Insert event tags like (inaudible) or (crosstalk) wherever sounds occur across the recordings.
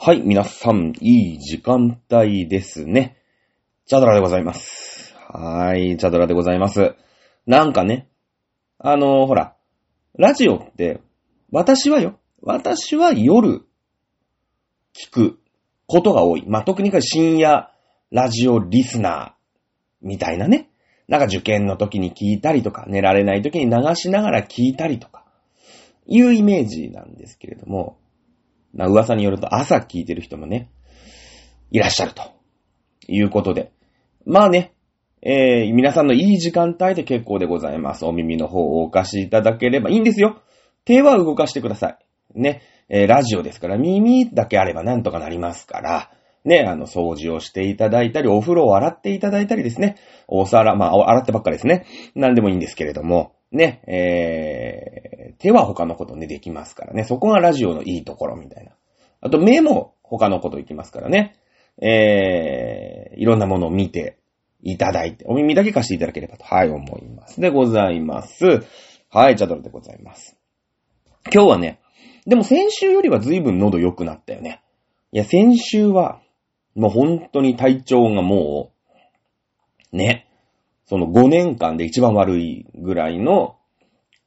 はい、皆さん、いい時間帯ですね。チャドラでございます。はーい、チャドラでございます。なんかね、あのーほら、ラジオって、私はよ、私は夜、聞くことが多い。まあ、特に深夜ラジオリスナー、みたいなね。なんか受験の時に聞いたりとか、寝られない時に流しながら聞いたりとか、いうイメージなんですけれども、まあ、噂によると朝聞いてる人もね、いらっしゃるということで。まあね、えー、皆さんのいい時間帯で結構でございます。お耳の方をお貸しいただければいいんですよ。手は動かしてください。ね、えー、ラジオですから耳だけあればなんとかなりますから、ね、あの、掃除をしていただいたり、お風呂を洗っていただいたりですね、お皿、まあ、洗ってばっかですね。なんでもいいんですけれども、ね、えー、手は他のことね、できますからね。そこがラジオのいいところみたいな。あと、目も他のこといきますからね。えー、いろんなものを見ていただいて、お耳だけ貸していただければと、はい、思います。でございます。はい、チャドルでございます。今日はね、でも先週よりは随分喉良くなったよね。いや、先週は、もう本当に体調がもう、ね、その5年間で一番悪いぐらいの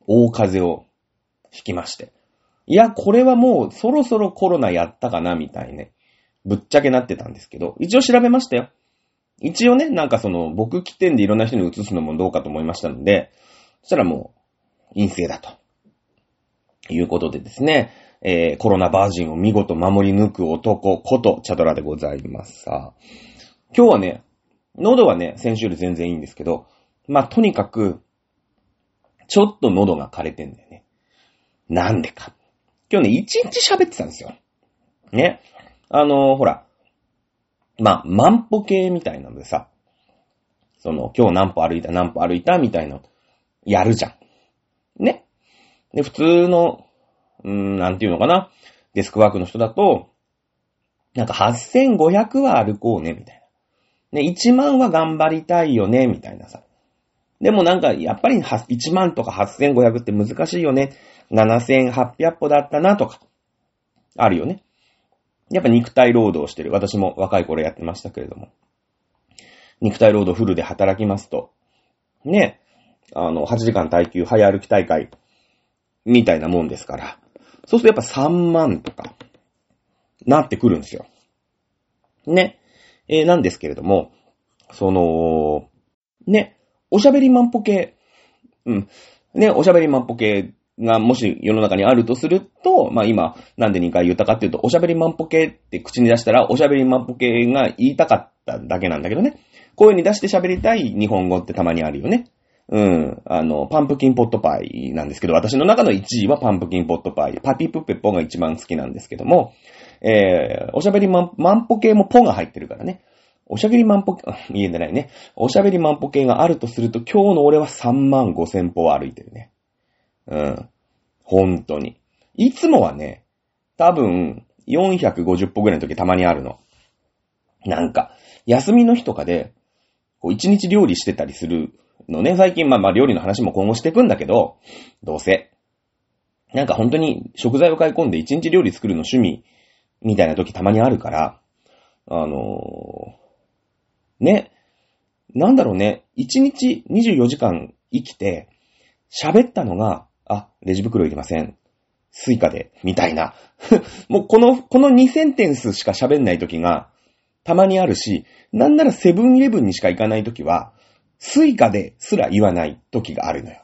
大風邪をひきまして。いや、これはもうそろそろコロナやったかな、みたいね。ぶっちゃけなってたんですけど、一応調べましたよ。一応ね、なんかその、僕起点でいろんな人に移すのもどうかと思いましたので、そしたらもう、陰性だと。いうことでですね、えー、コロナバージンを見事守り抜く男ことチャドラでございますさあ。今日はね、喉はね、先週より全然いいんですけど、まあ、とにかく、ちょっと喉が枯れてんだよね。なんでか。今日ね、一日喋ってたんですよ。ね。あのーほら、まあ、万歩計みたいなのでさ、その、今日何歩歩いた、何歩歩いた、みたいな、やるじゃん。ね。で、普通の、うーん、なんていうのかな。デスクワークの人だと、なんか8500は歩こうね、みたいな。ね、1万は頑張りたいよね、みたいなさ。でもなんか、やっぱり1万とか8500って難しいよね。7800歩だったな、とか。あるよね。やっぱ肉体労働してる。私も若い頃やってましたけれども。肉体労働フルで働きますと。ね。あの、8時間耐久早歩き大会。みたいなもんですから。そうするとやっぱ3万とか、なってくるんですよ。ね。えーなんですけれども、その、ね、おしゃべり万歩計、うん。ね、おしゃべり万歩計がもし世の中にあるとすると、まあ今、なんで2回言ったかっていうと、おしゃべり万歩計って口に出したら、おしゃべり万歩計が言いたかっただけなんだけどね。声に出して喋りたい日本語ってたまにあるよね。うん。あの、パンプキンポットパイなんですけど、私の中の1位はパンプキンポットパイ。パピプペポが一番好きなんですけども、えー、おしゃべりマン、マンポ系もポが入ってるからね。おしゃべりマンポ、あ (laughs) 言えてないね。おしゃべりマンポ系があるとすると、今日の俺は3万5千歩歩いてるね。うん。本当に。いつもはね、多分、450歩ぐらいの時たまにあるの。なんか、休みの日とかで、こう、一日料理してたりするのね。最近、まあまあ料理の話も今後していくんだけど、どうせ。なんか本当に食材を買い込んで一日料理作るの趣味みたいな時たまにあるから、あのーね。なんだろうね。一日24時間生きて、喋ったのが、あ、レジ袋いりません。 Suica で、みたいな。(laughs) もうこの、この2センテンスしか喋んない時が、たまにあるし、なんならセブンイレブンにしか行かない時は、スイカですら言わない時があるのよ。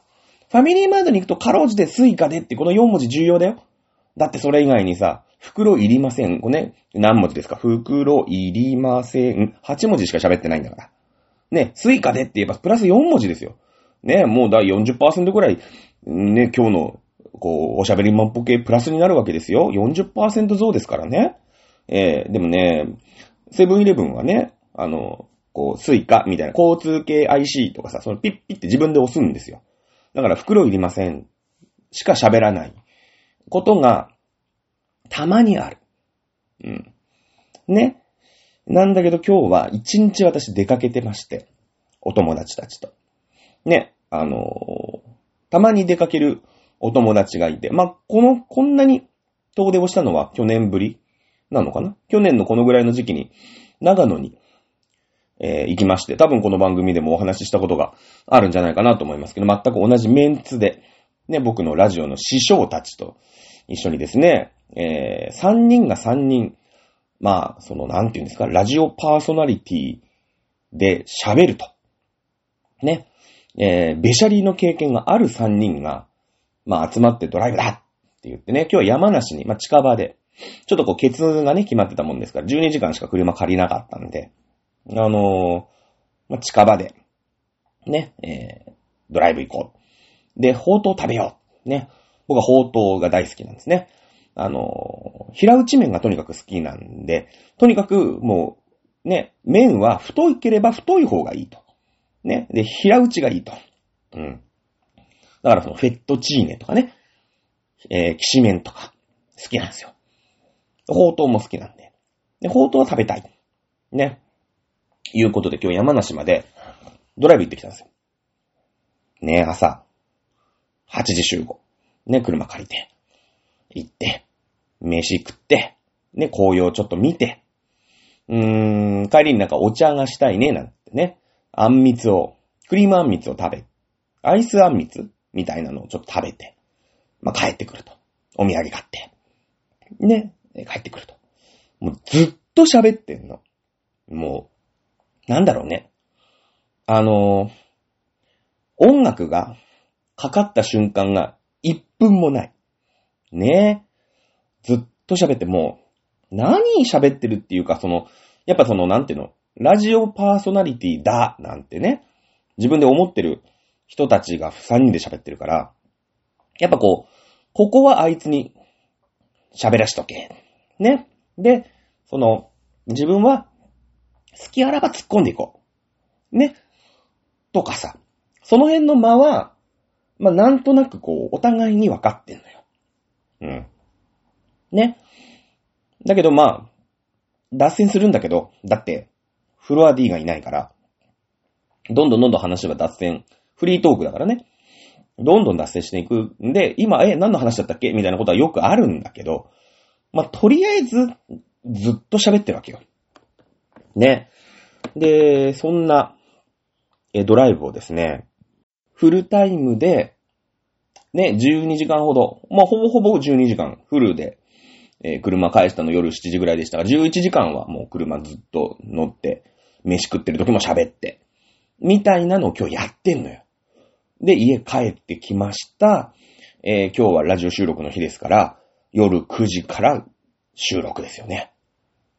ファミリーマートに行くとかろうじてスイカでってこの4文字重要だよ。だってそれ以外にさ、袋いりません。これね、何文字ですか？袋いりません。8文字しか喋ってないんだから。ね、スイカでって言えばプラス4文字ですよ。ね、もうだ40%くらい、ね、今日の、こう、おしゃべり万歩計プラスになるわけですよ。40%増ですからね。えー、でもね、セブンイレブンはね、あの、こう、スイカみたいな、交通系 IC とかさ、そのピッピって自分で押すんですよ。だから袋いりません。しか喋らない。ことが、たまにある。うん。ね。なんだけど今日は一日私出かけてまして。お友達たちと。ね。あのーたまに出かけるお友達がいて。まあ、この、こんなに遠出をしたのは去年ぶりなのかな？去年のこのぐらいの時期に、長野に、えー行きまして、多分この番組でもお話ししたことがあるんじゃないかなと思いますけど、全く同じメンツで、ね、僕のラジオの師匠たちと一緒にですね、えー、3人が3人、まあ、その、なんていうんですか、ラジオパーソナリティで喋ると。ね。えー、ベシャリーの経験がある3人が、まあ集まってドライブだって言ってね、今日は山梨に、まあ近場で、ちょっとこう、ケツがね、決まってたもんですから、12時間しか車借りなかったんで、あのーまあ近場で、ね、えー、ドライブ行こう。で、ほうとう食べよう。ね。僕はほうとうが大好きなんですね。あの平打ち麺がとにかく好きなんで、とにかくもう、ね、麺は太いければ太い方がいいと。ね。で、平打ちがいいと。うん。だからそのフェットチーネとかね、えー、きしめんとか、好きなんですよ。ほうとうも好きなんで。で、ほうとうは食べたい。ね。いうことで今日山梨までドライブ行ってきたんですよ。ね、朝、8時集合。ね、車借りて、行って、飯食って、ね、紅葉ちょっと見て、うーん、帰りになんかお茶がしたいね、なんてね。あんみつを、クリームあんみつを食べ、アイスあんみつみたいなのをちょっと食べて、まあ、帰ってくると。お土産買って。ね、帰ってくると。もうずっと喋ってんの。もう、なんだろうね。あの音楽がかかった瞬間が1分もない。ねえずっと喋っても、何喋ってるっていうか、その、やっぱその、なんていうの、ラジオパーソナリティだ、なんてね、自分で思ってる人たちが3人で喋ってるから、やっぱこう、ここはあいつに喋らしとけ。ね。で、その、自分は、好きあらば突っ込んでいこう。ね。とかさ。その辺の間は、まあ、なんとなくこう、お互いに分かってんのよ。うん。ね。だけどまあ、脱線するんだけど、だって、フロア D がいないから、どんどんどんどん話は脱線、フリートークだからね。どんどん脱線していくんで、今、え、何の話だったっけ？みたいなことはよくあるんだけど、まあ、とりあえず、ずっと喋ってるわけよ。ね。で、そんな、え、ドライブをですね、フルタイムで、ね、12時間ほど、まあ、ほぼほぼ12時間、フルで、えー車返したの夜7時ぐらいでしたが、11時間はもう車ずっと乗って、飯食ってる時も喋って、みたいなのを今日やってんのよ。で、家帰ってきました。えー今日はラジオ収録の日ですから、夜9時から収録ですよね。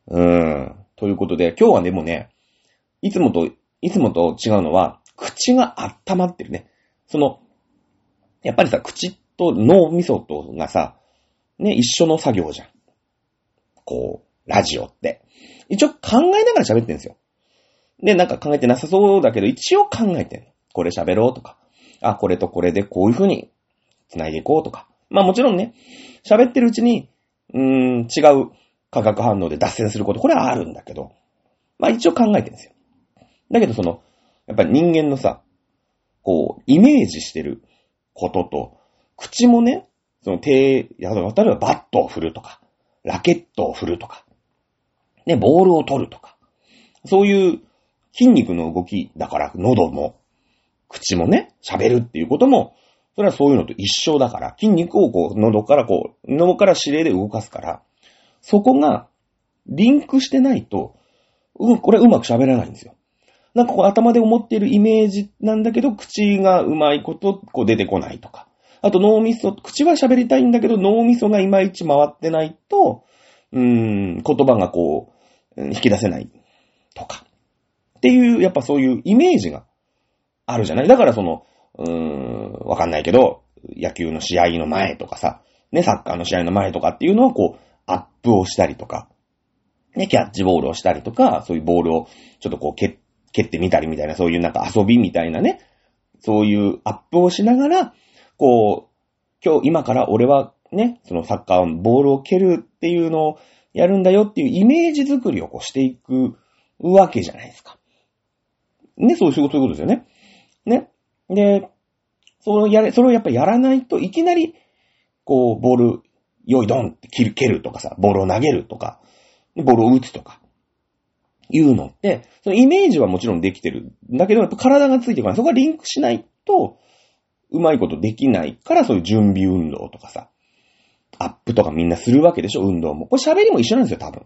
うーん。ということで、今日はでもね、いつもと、いつもと違うのは、口が温まってるね。その、やっぱりさ、口と脳みそとがさ、ね、一緒の作業じゃん。こう、ラジオって。一応考えながら喋ってんですよ。で、なんか考えてなさそうだけど、一応考えてんの。これ喋ろうとか。あ、これとこれでこういう風に繋いでいこうとか。まあもちろんね、喋ってるうちに、うーん、違う化学反応で脱線すること、これはあるんだけど、まあ一応考えてるんですよ。だけどその、やっぱり人間のさ、こう、イメージしてることと、口もね、その手、や例えばバットを振るとか、ラケットを振るとか、ね、ボールを取るとか、そういう筋肉の動きだから、喉も、口もね、喋るっていうことも、それはそういうのと一緒だから、筋肉をこう、喉からこう、喉から指令で動かすから、そこが、リンクしてないと、うん、これうまく喋らないんですよ。なんかこう頭で思っているイメージなんだけど、口がうまいことこう出てこないとか。あと脳みそ、口は喋りたいんだけど脳みそがいまいち回ってないと、うーん、言葉がこう、引き出せないとか。っていう、やっぱそういうイメージがあるじゃない？だからその、うーん、わかんないけど、野球の試合の前とかさ、ね、サッカーの試合の前とかっていうのをこう、アップをしたりとか、ね、キャッチボールをしたりとか、そういうボールをちょっとこう蹴蹴ってみたりみたいな、そういうなんか遊びみたいなね、そういうアップをしながら、こう、今日、今から俺はね、そのサッカー、ボールを蹴るっていうのをやるんだよっていうイメージ作りをこうしていくわけじゃないですか。ね、そういうそういうことですよね。ね。で、そのやれ、それをやっぱやらないといきなり、こう、ボールよいドンって切る、蹴るとかさ、ボールを投げるとか、ボールを打つとか、いうのって、そのイメージはもちろんできてる。だけど、やっぱ体がついてこない。そこがリンクしないと、うまいことできないから、そういう準備運動とかさ、アップとかみんなするわけでしょ、運動も。これ喋りも一緒なんですよ、多分。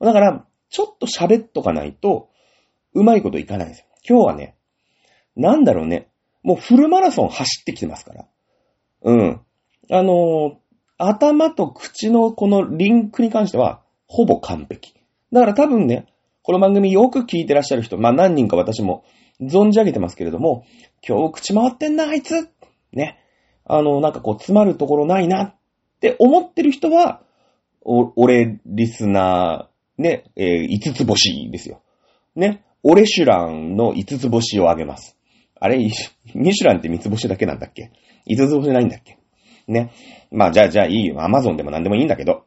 だから、ちょっと喋っとかないと、うまいこといかないんですよ。今日はね、なんだろうね、もうフルマラソン走ってきてますから。うん。あのー、頭と口のこのリンクに関しては、ほぼ完璧。だから多分ね、この番組よく聞いてらっしゃる人、まあ何人か私も存じ上げてますけれども、今日口回ってんな、あいつね。あの、なんかこう、詰まるところないなって思ってる人は、お、俺、リスナー、ね、えー、5つ星ですよ。ね。俺シュランの5つ星をあげます。あれ、ミシュランって3つ星だけなんだっけ ?5 つ星ないんだっけ？ね。まあ、じゃあ、じゃあいいよ。アマゾンでも何でもいいんだけど。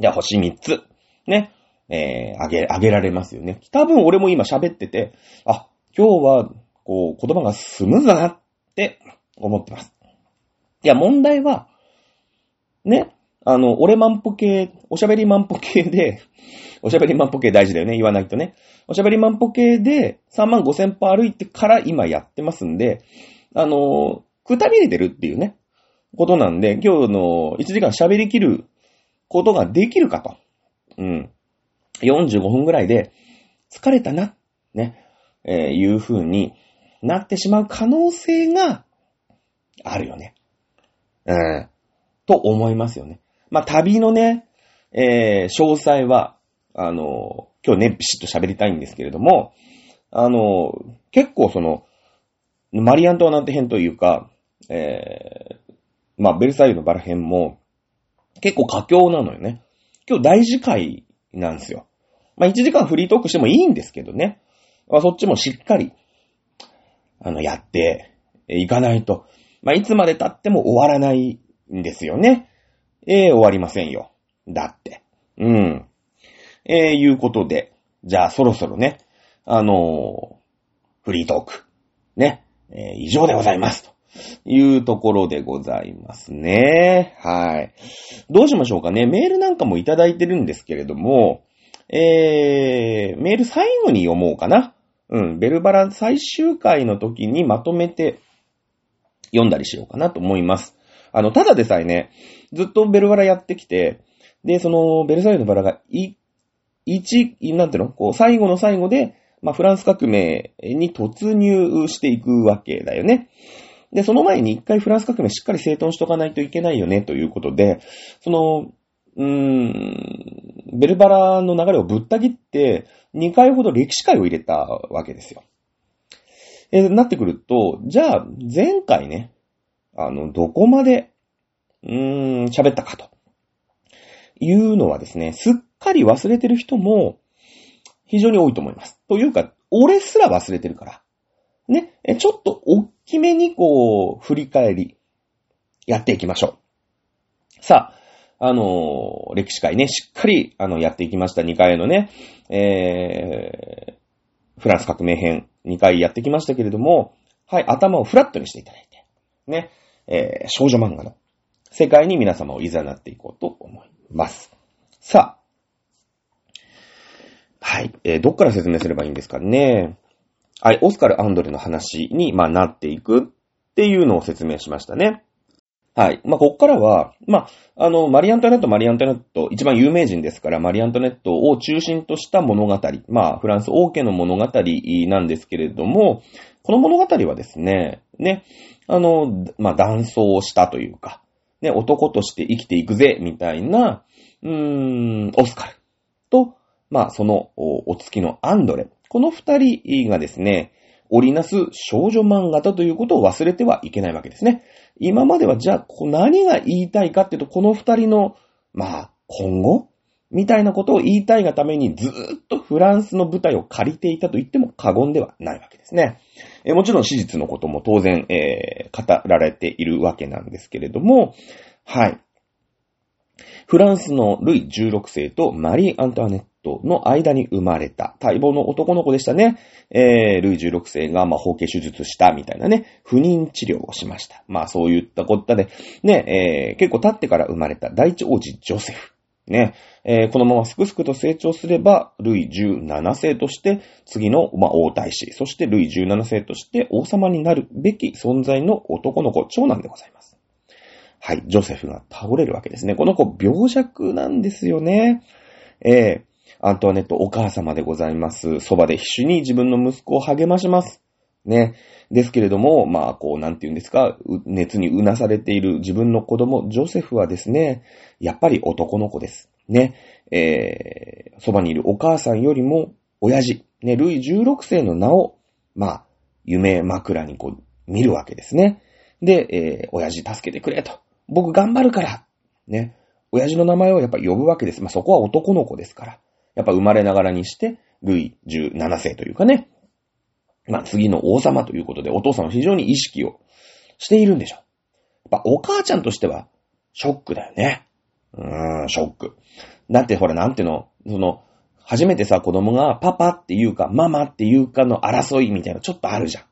じゃあ、星3つ。ね。えー、あげ、あげられますよね。多分俺も今喋ってて、あ、今日は、こう、言葉がスムーズだなって思ってます。いや、問題は、ね、あの、俺マンポ系、おしゃべりマンポ系で、(laughs) おしゃべりマンポ系大事だよね、言わないとね。おしゃべりマンポ系で3万5千歩歩いてから今やってますんで、あの、くたびれてるっていうね、ことなんで、今日の1時間喋りきることができるかと。うん。45分ぐらいで、疲れたな、ね、えー、いう風になってしまう可能性があるよね。うん。と思いますよね。まあ、旅のね、えー、詳細は、あの、今日ね、ビシッと喋りたいんですけれども、あの、結構その、マリアントワナンテ編というか、えー、まあ、ベルサイユのバラ編も、結構佳境なのよね。今日大事会なんですよ。まあ、1時間フリートークしてもいいんですけどね。まあ、そっちもしっかり、あの、やっていかないと。まあ、いつまで経っても終わらないんですよね。えー、終わりませんよ。だって。うん。えー、いうことで、じゃあそろそろね、あのー、フリートーク、ね、えー、以上でございます。というところでございますね。はい。どうしましょうかね。メールなんかもいただいてるんですけれども、えー、メール最後に読もうかな。うん、ベルバラ最終回の時にまとめて読んだりしようかなと思います。あの、ただでさえね、ずっとベルバラやってきて、で、その、ベルサイユのバラが、い、一、なんていうの？こう、最後の最後で、まあ、フランス革命に突入していくわけだよね。で、その前に一回フランス革命しっかり整頓しとかないといけないよね、ということで、その、うーん、ベルバラの流れをぶった切って、2回ほど歴史会を入れたわけですよ。え、なってくると、じゃあ、前回ね、あの、どこまで、うーん、喋ったかと。いうのはですね、すっかり忘れてる人も非常に多いと思います。というか、俺すら忘れてるから。ね、ちょっと大きめにこう、振り返り、やっていきましょう。さあ、あの、歴史会ね、しっかり、あの、やっていきました。2回のね、えー、フランス革命編、2回やってきましたけれども、はい、頭をフラットにしていただいて、ね、えー、少女漫画の世界に皆様を誘っていこうと思います。さあ、はい、えー、どっから説明すればいいんですかね。はい、オスカル・アンドレの話に、まあ、なっていくっていうのを説明しましたね。はい。まあ、こっからは、まあ、あの、マリアントネット、マリアントネット、一番有名人ですから、マリアントネットを中心とした物語。まあ、フランス王家の物語なんですけれども、この物語はですね、ね、あの、まあ、断層をしたというか、ね、男として生きていくぜ、みたいな、うーん、オスカルと、まあ、その、お付きのアンドレ。この二人がですね、織りなす少女漫画だということを忘れてはいけないわけですね。今まではじゃあ、何が言いたいかっていうと、この二人の、まあ、今後？みたいなことを言いたいがためにずーっとフランスの舞台を借りていたと言っても過言ではないわけですね。えもちろん史実のことも当然、えー、語られているわけなんですけれども、はい。フランスのルイ16世とマリー・アントワネッの間に生まれた待望の男の子でしたね。えー、ルイ16世が、まあ、包茎手術したみたいなね、不妊治療をしました。まあ、そういったことで、ね、えー、結構経ってから生まれた第一王子ジョセフ。ね、えー、このまますくすくと成長すれば、ルイ17世として、次の、まあ、王太子、そしてルイ17世として王様になるべき存在の男の子、長男でございます。はい、ジョセフが倒れるわけですね。この子、病弱なんですよね。えー、アントワネットお母様でございます。そばで必死に自分の息子を励まします。ね。ですけれども、まあ、こう、なんて言うんですか、熱にうなされている自分の子供、ジョセフはですね、やっぱり男の子です。ね。えー、そばにいるお母さんよりも、親父、ね、ルイ16世の名を、まあ、夢枕にこう、見るわけですね。で、えー、親父助けてくれと。僕頑張るから。ね。親父の名前をやっぱ呼ぶわけです。まあ、そこは男の子ですから。やっぱ生まれながらにして、ルイ17世というかね。まあ、次の王様ということで、お父さんは非常に意識をしているんでしょう。やっぱお母ちゃんとしては、ショックだよね。うーん、ショック。だってほら、なんていうの、その、初めてさ、子供がパパっていうか、ママっていうかの争いみたいなちょっとあるじゃん。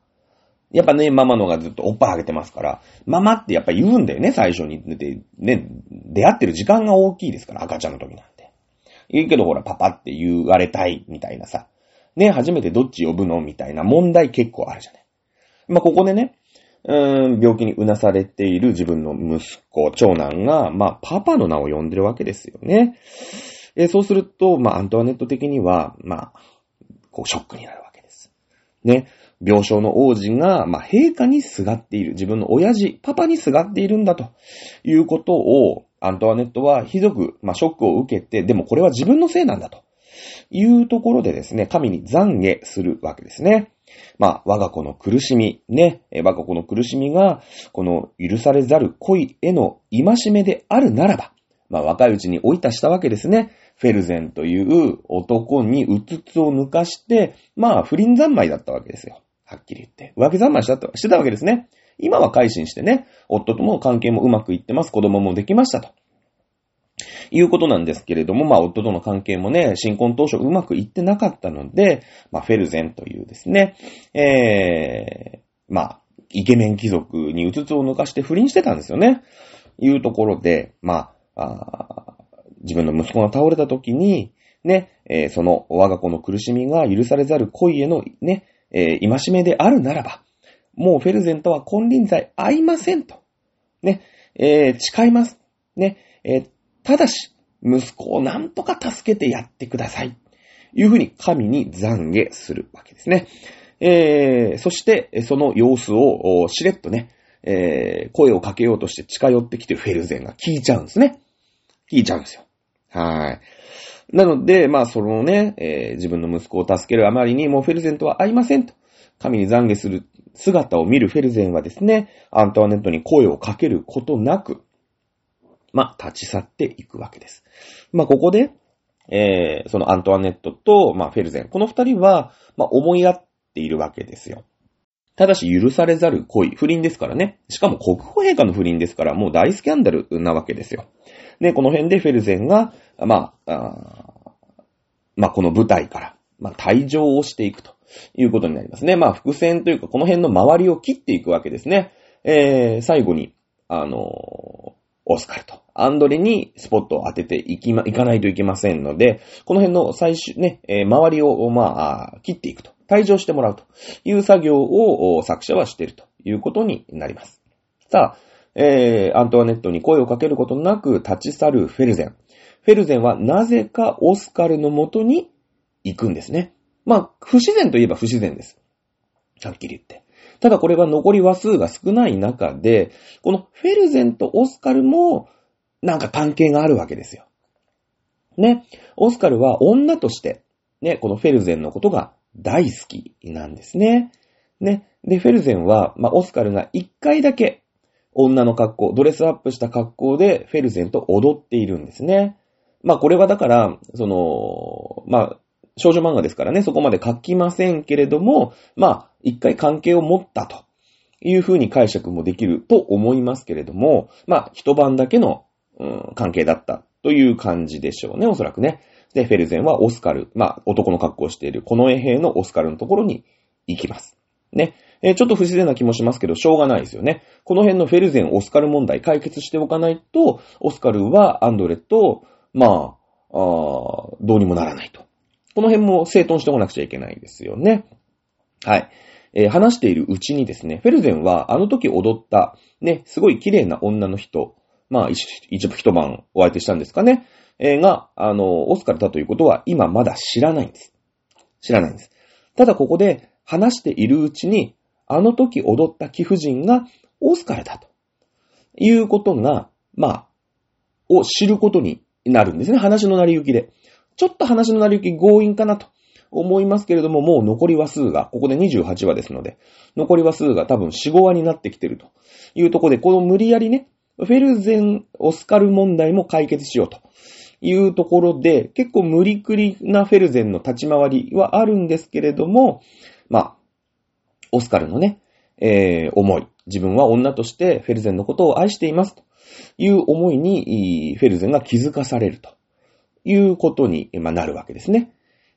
やっぱね、ママのがずっとおっぱいあげてますから、ママってやっぱ言うんだよね、最初に。で、ね、出会ってる時間が大きいですから、赤ちゃんの時なん。言うけどほら、パパって言われたい、みたいなさ。ね、初めてどっち呼ぶのみたいな問題結構あるじゃない。まあ、ここでね、うーん、病気にうなされている自分の息子、長男が、まあ、パパの名を呼んでるわけですよね。えそうすると、まあ、アントワネット的には、まあ、こう、ショックになるわけです。ね。病床の王子が、まあ、陛下にすがっている。自分の親父、パパにすがっているんだということを、アントワネットはひどく、まあ、ショックを受けて、でもこれは自分のせいなんだと。いうところでですね、神に懺悔するわけですね。まあ、我が子の苦しみ、ね、我が子の苦しみが、この許されざる恋への戒めであるならば、まあ、若いうちに追い足したわけですね。フェルゼンという男にうつつを抜かして、まあ、不倫三昧だったわけですよ。はっきり言って。浮気三昧したしてたわけですね。今は改心してね、夫とも関係もうまくいってます。子供もできましたと。いうことなんですけれども、まあ、夫との関係もね、新婚当初うまくいってなかったので、まあ、フェルゼンというですね、えー、まあ、イケメン貴族にうつつを抜かして不倫してたんですよね。いうところで、まあ、あ自分の息子が倒れた時に、ね、えー、その我が子の苦しみが許されざる恋へのね、えー、戒めであるならば、もうフェルゼンとは金輪際合いませんと。ね、えー、誓います。ね、えー、ただし、息子をなんとか助けてやってください。いうふうに神に懺悔するわけですね。えー、そして、その様子をしれっとね、えー、声をかけようとして近寄ってきてフェルゼンが聞いちゃうんですね。聞いちゃうんですよ。はい。なので、まあ、そのね、えー、自分の息子を助けるあまりにもうフェルゼンとは会いませんと。神に懺悔する姿を見るフェルゼンはですね、アントワネットに声をかけることなく、まあ、立ち去っていくわけです。まあ、ここで、えー、そのアントワネットと、まあ、フェルゼン、この二人は、まあ、思い合っているわけですよ。ただし、許されざる恋、不倫ですからね。しかも国保陛下の不倫ですから、もう大スキャンダルなわけですよ。で、この辺でフェルゼンが、まあ、あまあ、この舞台から、まあ、退場をしていくということになりますね。まあ、伏線というか、この辺の周りを切っていくわけですね。えー、最後に、あのー、オスカルと、アンドレにスポットを当てていきま、いかないといけませんので、この辺の最終ね、えー、周りを、まあ、切っていくと。退場してもらうという作業を作者はしているということになります。さあ、えー、アントワネットに声をかけることなく立ち去るフェルゼン。フェルゼンはなぜかオスカルのもとに行くんですね。まあ、不自然といえば不自然です。はっきり言って。ただこれは残り話数が少ない中で、このフェルゼンとオスカルもなんか関係があるわけですよ。ね。オスカルは女として、ね、このフェルゼンのことが大好きなんですね。ね。で、フェルゼンは、まあ、オスカルが一回だけ女の格好、ドレスアップした格好でフェルゼンと踊っているんですね。まあ、これはだから、その、まあ、少女漫画ですからね、そこまで書きませんけれども、まあ、一回関係を持ったというふうに解釈もできると思いますけれども、まあ、一晩だけの、うん、関係だったという感じでしょうね、おそらくね。で、フェルゼンはオスカル、まあ、男の格好をしている、この衛兵のオスカルのところに行きます。ね。えー、ちょっと不自然な気もしますけど、しょうがないですよね。この辺のフェルゼン、オスカル問題解決しておかないと、オスカルはアンドレと、まあ、あどうにもならないと。この辺も整頓しておかなくちゃいけないですよね。はい。えー、話しているうちにですね、フェルゼンはあの時踊った、ね、すごい綺麗な女の人、まあ、一一晩お相手したんですかね、えー、が、あの、オスカルだということは今まだ知らないんです。知らないんです。ただここで話しているうちに、あの時踊った貴婦人がオスカルだということが、まあ、を知ることになるんですね。話の成り行きで。ちょっと話の成り行き強引かなと思いますけれども、もう残り話数が、ここで28話ですので、残り話数が多分4、5話になってきてるというところで、この無理やりね、フェルゼン、オスカル問題も解決しようというところで、結構無理くりなフェルゼンの立ち回りはあるんですけれども、まあ、オスカルのね、えー、思い。自分は女としてフェルゼンのことを愛していますという思いに、フェルゼンが気づかされるということに、ま、なるわけですね。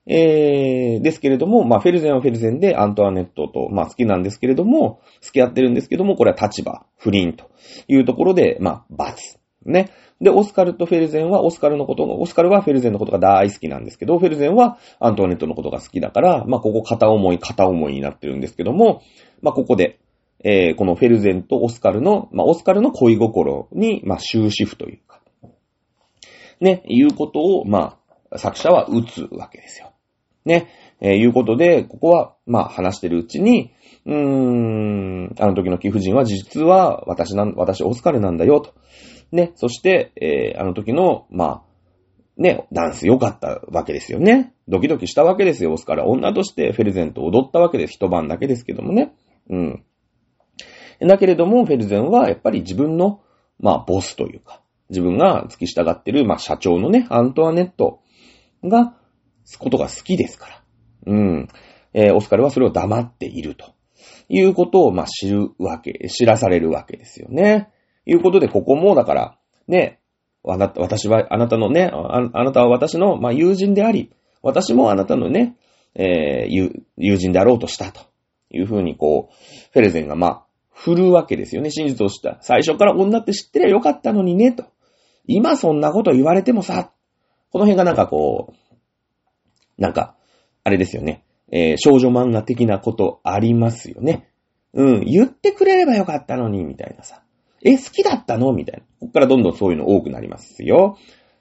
えー、ですけれども、まあ、フェルゼンはフェルゼンでアントワネットと、まあ、好きなんですけれども、付き合ってるんですけども、これは立場、不倫というところで、まあ、罰。ね。で、オスカルとフェルゼンは、オスカルのことオスカルはフェルゼンのことが大好きなんですけど、フェルゼンはアントワネットのことが好きだから、まあ、ここ片思い、片思いになってるんですけども、まあ、ここで、えー、このフェルゼンとオスカルの、まあ、オスカルの恋心に、まあ、終止符という、ね、いうことを、まあ、作者は打つわけですよ。ね、えー、いうことで、ここは、まあ、話してるうちに、うーん、あの時の貴婦人は実は私なん、私オスカルなんだよ、と。ね、そして、えー、あの時の、まあ、ね、ダンス良かったわけですよね。ドキドキしたわけですよ、オスカル。女としてフェルゼンと踊ったわけです。一晩だけですけどもね。うん。だけれども、フェルゼンはやっぱり自分の、まあ、ボスというか、自分が付き従ってる、まあ、社長のね、アントワネットが、ことが好きですから。うん。えー、オスカルはそれを黙っていると。いうことを、まあ、知るわけ、知らされるわけですよね。いうことで、ここも、だから、ね、あなた私は、あなたのね、あなたは私の、まあ、友人であり、私もあなたのね、えー、友人であろうとしたというふうに、こう、フェルゼンが、まあ、振るわけですよね。真実を知った。最初から女って知ってりゃよかったのにね、と。今そんなこと言われてもさ、この辺がなんかこう、なんか、あれですよね。えー、少女漫画的なことありますよね。うん、言ってくれればよかったのに、みたいなさ。え、好きだったの？みたいな。こっからどんどんそういうの多くなりますよ。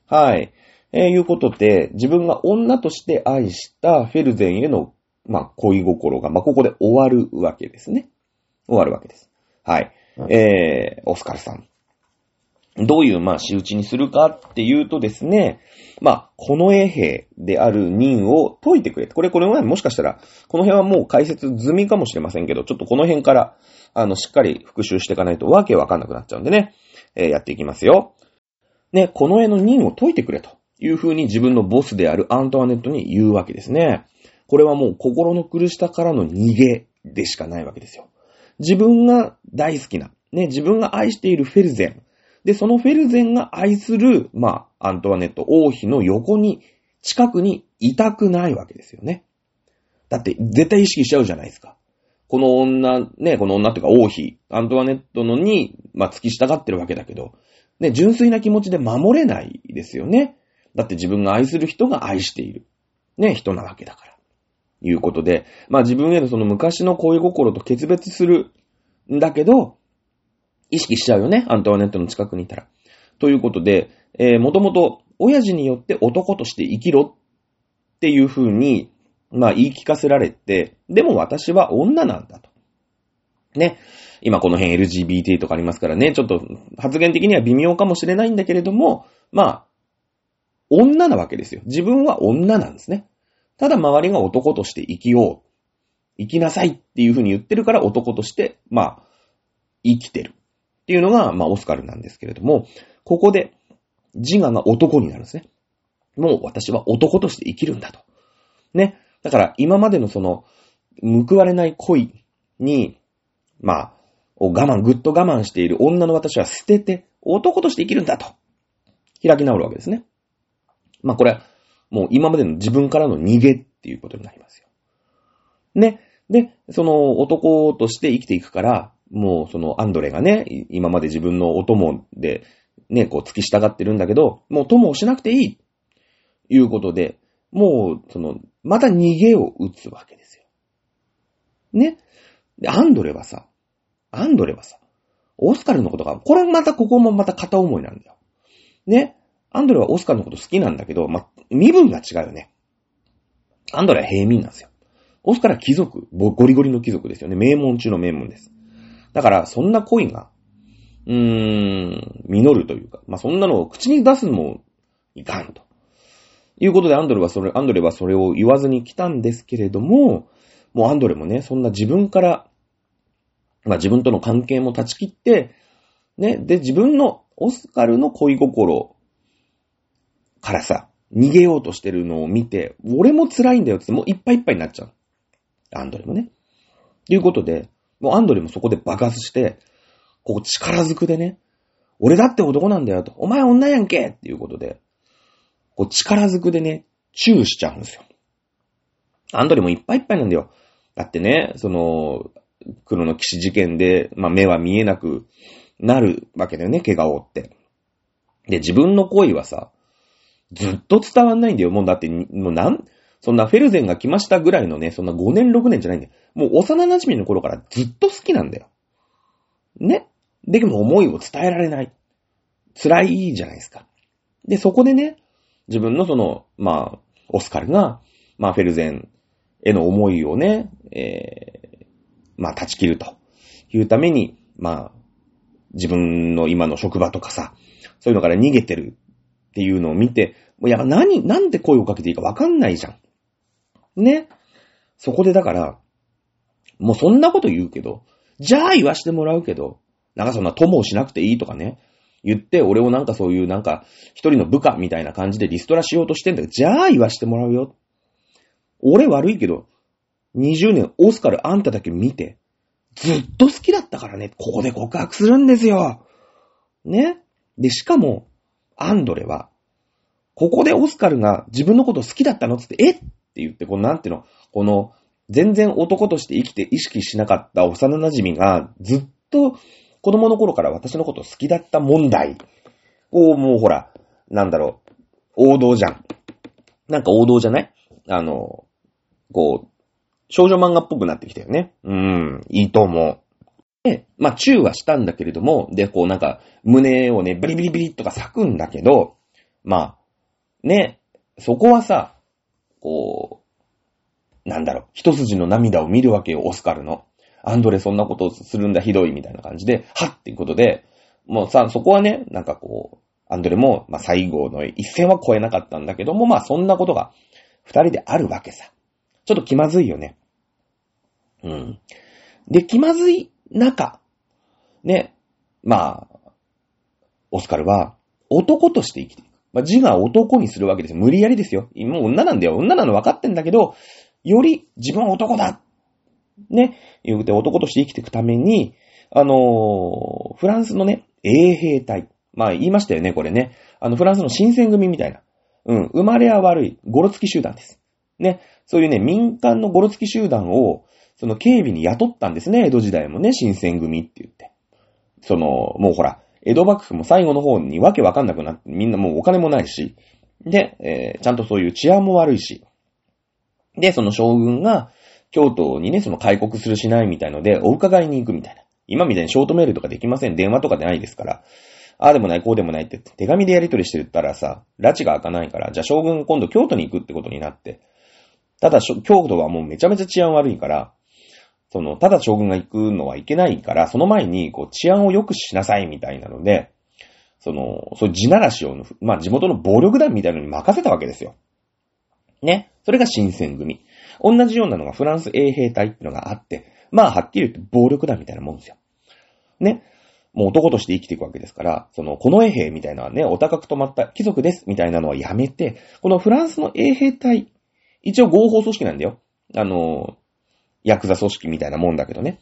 はい。えー、いうことで、自分が女として愛したフェルゼンへの、まあ、恋心が、まあ、ここで終わるわけですね。終わるわけです。はい。えー、オスカルさん。どういう、まあ、仕打ちにするかっていうとですね、まあ、この衛兵である任を解いてくれ。これ、これはもしかしたら、この辺はもう解説済みかもしれませんけど、ちょっとこの辺から、あの、しっかり復習していかないとわけわかんなくなっちゃうんでね、えー、やっていきますよ。ね、この絵の任を解いてくれという風に自分のボスであるアントワネットに言うわけですね。これはもう心の苦しさからの逃げでしかないわけですよ。自分が大好きな、ね、自分が愛しているフェルゼン。で、そのフェルゼンが愛する、まあ、アントワネット王妃の横に、近くにいたくないわけですよね。だって、絶対意識しちゃうじゃないですか。この女、ね、この女っていうか王妃、アントワネットのに、まあ、付き従ってるわけだけど、ね、純粋な気持ちで守れないですよね。だって自分が愛する人が愛している。ね、人なわけだから。いうことで、まあ自分へのその昔の恋心と決別するんだけど、意識しちゃうよね、アントワネットの近くにいたら。ということで、えー、もともと、親父によって男として生きろっていう風に、まあ言い聞かせられて、でも私は女なんだと。ね。今この辺 LGBT とかありますからね、ちょっと発言的には微妙かもしれないんだけれども、まあ、女なわけですよ。自分は女なんですね。ただ周りが男として生きよう。生きなさいっていうふうに言ってるから男として、まあ、生きてる。っていうのが、まあ、オスカルなんですけれども、ここで自我が男になるんですね。もう私は男として生きるんだと。ね。だから今までのその、報われない恋に、まあ、我慢、ぐっと我慢している女の私は捨てて、男として生きるんだと。開き直るわけですね。まあこれは、もう今までの自分からの逃げっていうことになりますよ。ね。で、その男として生きていくから、もうそのアンドレがね、今まで自分のお供でね、こう付き従ってるんだけど、もう友をしなくていい。いうことで、もう、その、また逃げを打つわけですよ。ね。で、アンドレはさ、アンドレはさ、オスカルのことが、これまたここもまた片思いなんだよ。ね。アンドレはオスカルのこと好きなんだけど、ま、身分が違うよね。アンドレは平民なんですよ。オスカルは貴族、ゴリゴリの貴族ですよね。名門中の名門です。だから、そんな恋が、うーん、実るというか、まあ、そんなのを口に出すのもいかんと。いうことでアンドレはそれ、アンドレはそれを言わずに来たんですけれども、もうアンドレもね、そんな自分から、まあ自分との関係も断ち切って、ね、で、自分のオスカルの恋心からさ、逃げようとしてるのを見て、俺も辛いんだよってもういっぱいいっぱいになっちゃう。アンドレもね。ということで、もうアンドレもそこで爆発して、こう力ずくでね、俺だって男なんだよと、お前女やんけっていうことで、こう力ずくでね、チューしちゃうんですよ。アンドレもいっぱいいっぱいなんだよ。だってね、その、黒の騎士事件で、まあ、目は見えなくなるわけだよね、怪我を負って。で、自分の恋はさ、ずっと伝わんないんだよ。もうだって、もうなん、そんなフェルゼンが来ましたぐらいのね、そんな5年6年じゃないんだよ。もう幼馴染の頃からずっと好きなんだよ。ね。ででも思いを伝えられない。辛いじゃないですか。で、そこでね、自分のその、まあ、オスカルが、まあ、フェルゼンへの思いをね、えー、まあ、断ち切るというために、まあ、自分の今の職場とかさ、そういうのから逃げてるっていうのを見て、もうやっぱ何、なんで声をかけていいかわかんないじゃん。ね。そこでだから、もうそんなこと言うけど、じゃあ言わしてもらうけど、なんかそんな友をしなくていいとかね、言って、俺をなんかそういうなんか、一人の部下みたいな感じでリストラしようとしてんだけど、じゃあ言わしてもらうよ。俺悪いけど、20年オスカルあんただけ見て、ずっと好きだったからね、ここで告白するんですよ。ね。で、しかも、アンドレは、ここでオスカルが自分のこと好きだったのつって、えって言って、このなんていうの、この、全然男として生きて意識しなかった幼馴染が、ずっと子供の頃から私のこと好きだった問題を、もうほら、なんだろう、王道じゃん。なんか王道じゃない？あの、こう、少女漫画っぽくなってきたよね。うん、いいと思う。で、まあ、チューはしたんだけれども、で、こうなんか、胸をね、ビリビリビリとか咲くんだけど、まあ、ね、そこはさ、こう、なんだろう、一筋の涙を見るわけよ、オスカルの。アンドレそんなことをするんだ、ひどい、みたいな感じで、はっっていうことで、もうさ、そこはね、なんかこう、アンドレも、まあ、最後の一線は超えなかったんだけども、まあ、そんなことが、二人であるわけさ。ちょっと気まずいよね。うん。で、気まずい中、ね、まあ、オスカルは、男として生きていく。まあ、自我を男にするわけですよ。無理やりですよ。もう女なんだよ。女なの分かってんだけど、より自分は男だね、言うて男として生きていくために、あのー、フランスのね、衛兵隊。まあ言いましたよね、これね。あの、フランスの新選組みたいな。うん、生まれは悪い、ゴロつき集団です。ね、そういうね、民間のゴロつき集団を、その警備に雇ったんですね、江戸時代もね、新選組って言って。その、もうほら、江戸幕府も最後の方にわけわかんなくなって、みんなもうお金もないし、で、えー、ちゃんとそういう治安も悪いし、で、その将軍が、京都にね、その開国するしないみたいので、お伺いに行くみたいな。今みたいにショートメールとかできません。電話とかでないですから。ああでもない、こうでもないって手紙でやり取りしてたらさ、拉致が開かないから、じゃあ将軍今度京都に行くってことになって。ただ、京都はもうめちゃめちゃ治安悪いから、その、ただ将軍が行くのはいけないから、その前に、こう、治安を良くしなさいみたいなので、その、そういう地ならしを、まあ、地元の暴力団みたいなのに任せたわけですよ。ね。それが新選組。同じようなのがフランス衛兵隊っていうのがあって、まあはっきり言って暴力団みたいなもんですよ。ね。もう男として生きていくわけですから、その、この衛兵みたいなのはね、お高く止まった貴族ですみたいなのはやめて、このフランスの衛兵隊、一応合法組織なんだよ。あの、ヤクザ組織みたいなもんだけどね。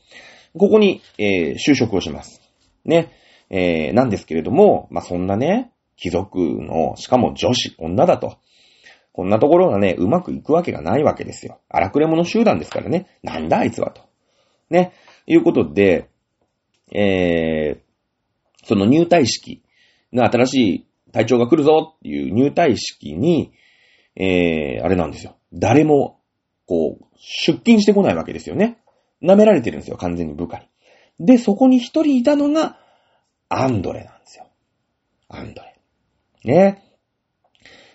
ここに、えー、就職をします。ね。えー、なんですけれども、まあ、そんなね、貴族の、しかも女子、女だと。こんなところがね、うまくいくわけがないわけですよ。荒くれ者集団ですからね。なんだあいつはと。ね。いうことで、えー、その入隊式の新しい隊長が来るぞっていう入隊式に、えー、あれなんですよ。誰も、こう、出勤してこないわけですよね。舐められてるんですよ、完全に部下に。で、そこに一人いたのが、アンドレなんですよ。アンドレ。ね。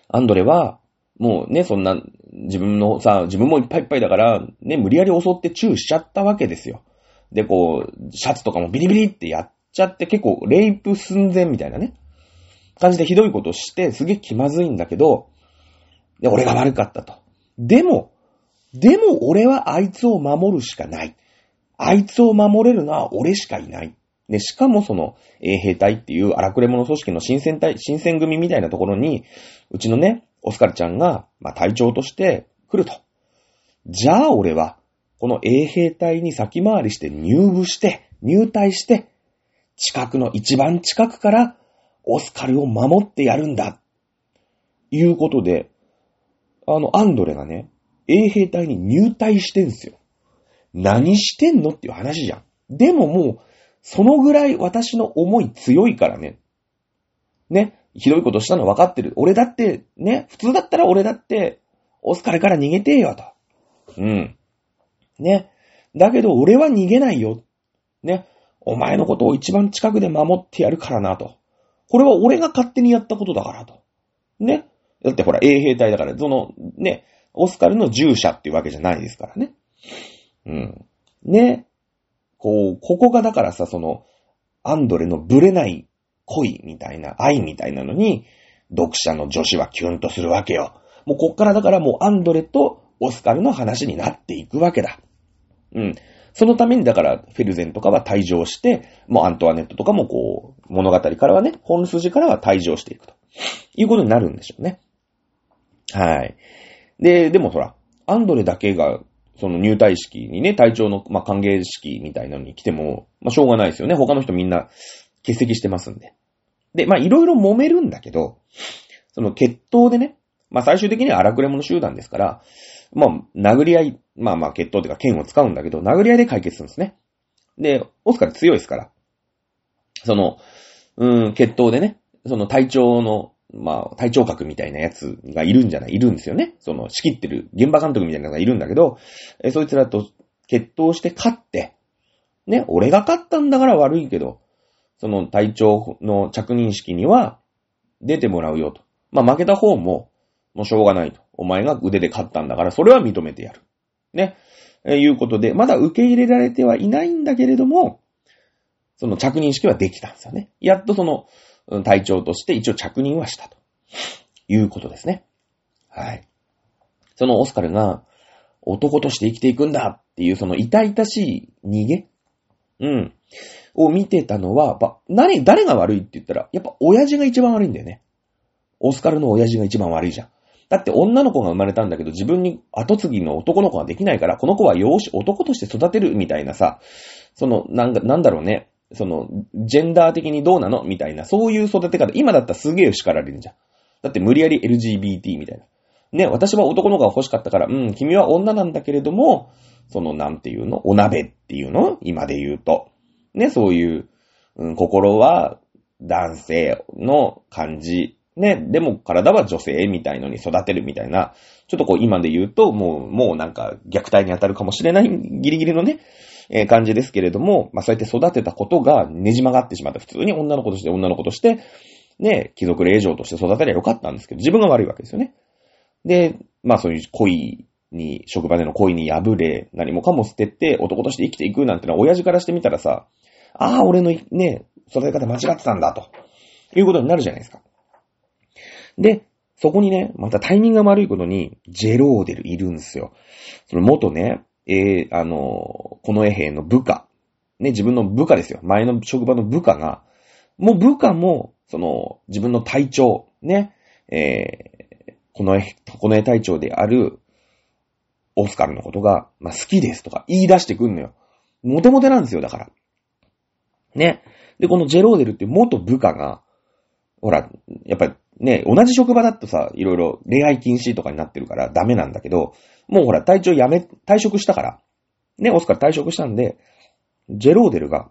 アンドレは、もうね、そんな、自分のさ、自分もいっぱいいっぱいだから、ね、無理やり襲ってチューしちゃったわけですよ。で、こう、シャツとかもビリビリってやっちゃって、結構、レイプ寸前みたいなね、感じでひどいことして、すげえ気まずいんだけど、で、俺が悪かったと。でも、でも俺はあいつを守るしかない。あいつを守れるのは俺しかいない。で、しかもその、衛兵隊っていう荒くれ者組織の新戦隊、新選組みたいなところに、うちのね、オスカルちゃんが、まあ、隊長として来ると。じゃあ俺は、この衛兵隊に先回りして入部して、入隊して、近くの一番近くから、オスカルを守ってやるんだ。いうことで、あの、アンドレがね、衛兵隊に入隊してんすよ。何してんのっていう話じゃん。でももう、そのぐらい私の思い強いからね。ね。ひどいことしたの分かってる。俺だって、ね。普通だったら俺だって、オスカルから逃げてよと。うん。ね。だけど俺は逃げないよ。ね。お前のことを一番近くで守ってやるからなと。これは俺が勝手にやったことだからと。ね。だってほら、衛兵隊だから、その、ね、オスカルの従者っていうわけじゃないですからね。うん。ね。こう、ここがだからさ、その、アンドレのブレない恋みたいな、愛みたいなのに、読者の女子はキュンとするわけよ。もうこっからだからもうアンドレとオスカルの話になっていくわけだ。うん。そのためにだからフェルゼンとかは退場して、もうアントワネットとかもこう、物語からはね、本筋からは退場していくと。いうことになるんでしょうね。はい。で、でもほら、アンドレだけが、その入隊式にね、隊長の、まあ、歓迎式みたいなのに来ても、まあ、しょうがないですよね。他の人みんな欠席してますんで。で、ま、いろいろ揉めるんだけど、その決闘でね、まあ、最終的には荒くれ者集団ですから、まあ、殴り合い、まあまあ、決闘っていうか剣を使うんだけど、殴り合いで解決するんですね。で、オスカル強いですから、その、うん、決闘でね、その隊長のまあ、隊長格みたいなやつがいるんじゃないいるんですよね。その、仕切ってる現場監督みたいなのがいるんだけど、えそいつらと決闘して勝って、ね、俺が勝ったんだから悪いけど、その隊長の着任式には出てもらうよと。まあ、負けた方も、もうしょうがないと。お前が腕で勝ったんだから、それは認めてやる。ね。え、いうことで、まだ受け入れられてはいないんだけれども、その着任式はできたんですよね。やっとその、隊長として一応着任はしたということですね。はい。そのオスカルが男として生きていくんだっていうその痛々しい逃げうん。を見てたのは、やっぱ、何、誰が悪いって言ったら、やっぱ親父が一番悪いんだよね。オスカルの親父が一番悪いじゃん。だって女の子が生まれたんだけど自分に後継ぎの男の子ができないから、この子は養子、男として育てるみたいなさ、その、なんなんだろうね。その、ジェンダー的にどうなの？みたいな、そういう育て方、今だったらすげえ叱られるじゃん。だって無理やり LGBT みたいな。ね、私は男の子が欲しかったから、うん、君は女なんだけれども、その、なんていうの？お鍋っていうの？今で言うと。ね、そういう、うん、心は男性の感じ。ね、でも体は女性みたいのに育てるみたいな、ちょっとこう今で言うと、もう、もうなんか虐待に当たるかもしれないギリギリのね、え、感じですけれども、まあそうやって育てたことがねじ曲がってしまった。普通に女の子として女の子として、ね、貴族令嬢として育てりゃよかったんですけど、自分が悪いわけですよね。で、まあそういう恋に、職場での恋に破れ、何もかも捨てて男として生きていくなんてのは親父からしてみたらさ、ああ、俺のね、育て方間違ってたんだと、いうことになるじゃないですか。で、そこにね、またタイミングが悪いことに、ジェローデルいるんですよ。その元ね、えー、あの、この衛兵の部下、ね、自分の部下ですよ。前の職場の部下が、もう部下も、その、自分の隊長、ね、えー、この絵、この絵隊長である、オスカルのことが、まあ、好きですとか言い出してくんのよ。モテモテなんですよ、だから。ね。で、このジェローデルって元部下が、ほら、やっぱり、ね、同じ職場だとさ、いろいろ恋愛禁止とかになってるからダメなんだけど、もうほら、隊長辞め、退職したから。ね、オスカル退職したんで、ジェローデルが、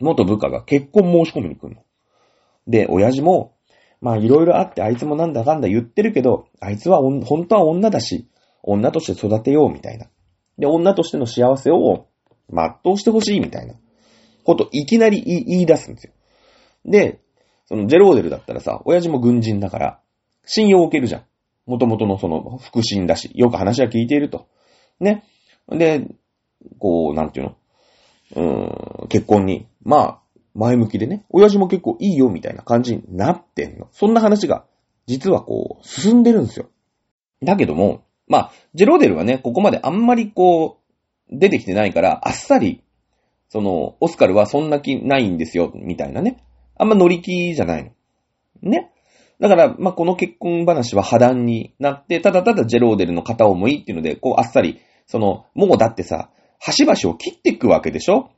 元部下が結婚申し込みに来るの。で、親父も、まあいろいろあってあいつもなんだかんだ言ってるけど、あいつは本当は女だし、女として育てようみたいな。で、女としての幸せを全うしてほしいみたいなこといきなり言い出すんですよ。で、そのジェローデルだったらさ、親父も軍人だから、信用を受けるじゃん。元々のその、腹心だし、よく話は聞いていると。ね。で、こう、なんていうの？うーん、結婚に、まあ、前向きでね、親父も結構いいよみたいな感じになってんの。そんな話が、実はこう、進んでるんですよ。だけども、まあ、ジェローデルはね、ここまであんまりこう、出てきてないから、あっさり、その、オスカルはそんな気ないんですよ、みたいなね。あんま乗り気じゃないの。ね。だから、まあ、この結婚話は破談になって、ただただジェローデルの片思いっていうので、こう、あっさり、その、もうだってさ、端々を切っていくわけでしょ？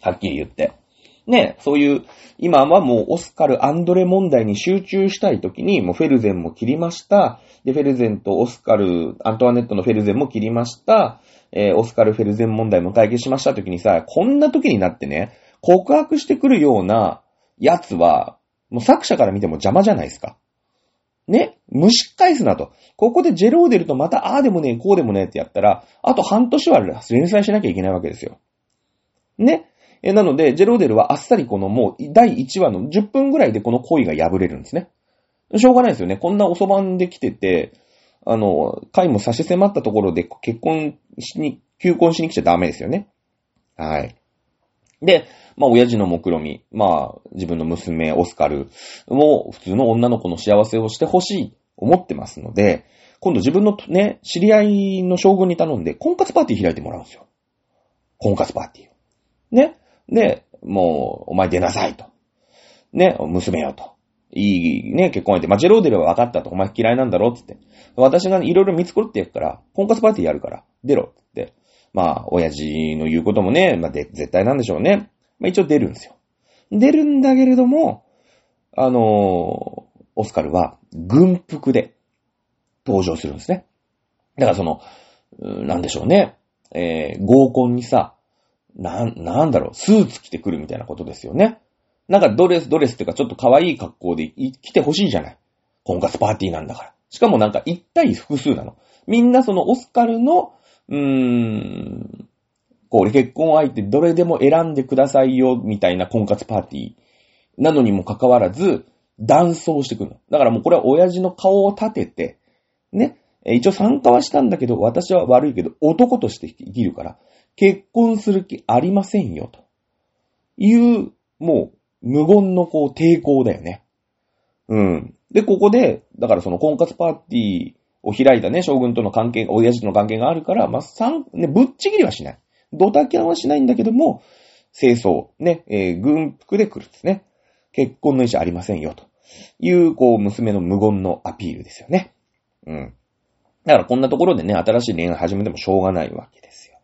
はっきり言って。ね、そういう、今はもうオスカル・アンドレ問題に集中したいときに、もうフェルゼンも切りました。で、フェルゼンとオスカル、アントワネットのフェルゼンも切りました。えー、オスカル・フェルゼン問題も解決しましたときにさ、こんなときになってね、告白してくるようなやつは、もう作者から見ても邪魔じゃないですか。ね？蒸し返すなと。ここでジェローデルとまたああでもねえ、こうでもねえってやったら、あと半年は連載しなきゃいけないわけですよ。ね？え、なので、ジェローデルはあっさりこのもう第1話の10分ぐらいでこの恋が破れるんですね。しょうがないですよね。こんな遅番できてて、あの、回も差し迫ったところで結婚しに、求婚しに来ちゃダメですよね。はい。で、まあ、親父の目論み、まあ、自分の娘、オスカルも普通の女の子の幸せをしてほしい、思ってますので、今度自分のね、知り合いの将軍に頼んで、婚活パーティー開いてもらうんですよ。婚活パーティー。ね。で、もう、お前出なさいと。ね、娘よと。いいね、結婚相手。まあ、ジェローデルは分かったと。お前嫌いなんだろ？つって。私がいろいろ見繕ってやるから、婚活パーティーやるから、出ろ。まあ、親父の言うこともね、まあ、で、絶対なんでしょうね。まあ、一応出るんですよ。出るんだけれども、あのー、オスカルは、軍服で登場するんですね。だからその、なんでしょうね。えー、合コンにさ、なん、なんだろう、スーツ着てくるみたいなことですよね。なんかドレス、ドレスっていうかちょっと可愛い格好で来てほしいじゃない。婚活パーティーなんだから。しかもなんか一対複数なの。みんなそのオスカルの、うーん、こう、結婚相手どれでも選んでくださいよ、みたいな婚活パーティーなのにもかかわらず、断層してくるの。だからもうこれは親父の顔を立てて、ね、一応参加はしたんだけど、私は悪いけど、男として生きるから、結婚する気ありませんよ、という、もう、無言のこう抵抗だよね。うん。で、ここで、だからその婚活パーティーを開いたね、将軍との関係、親父との関係があるから、まあ、三、ね、ぶっちぎりはしない。ドタキャンはしないんだけども、清掃、ね、えー、軍服で来るんですね。結婚の意思ありませんよ、という、こう、娘の無言のアピールですよね。うん。だからこんなところでね、新しい恋愛始めてもしょうがないわけですよ。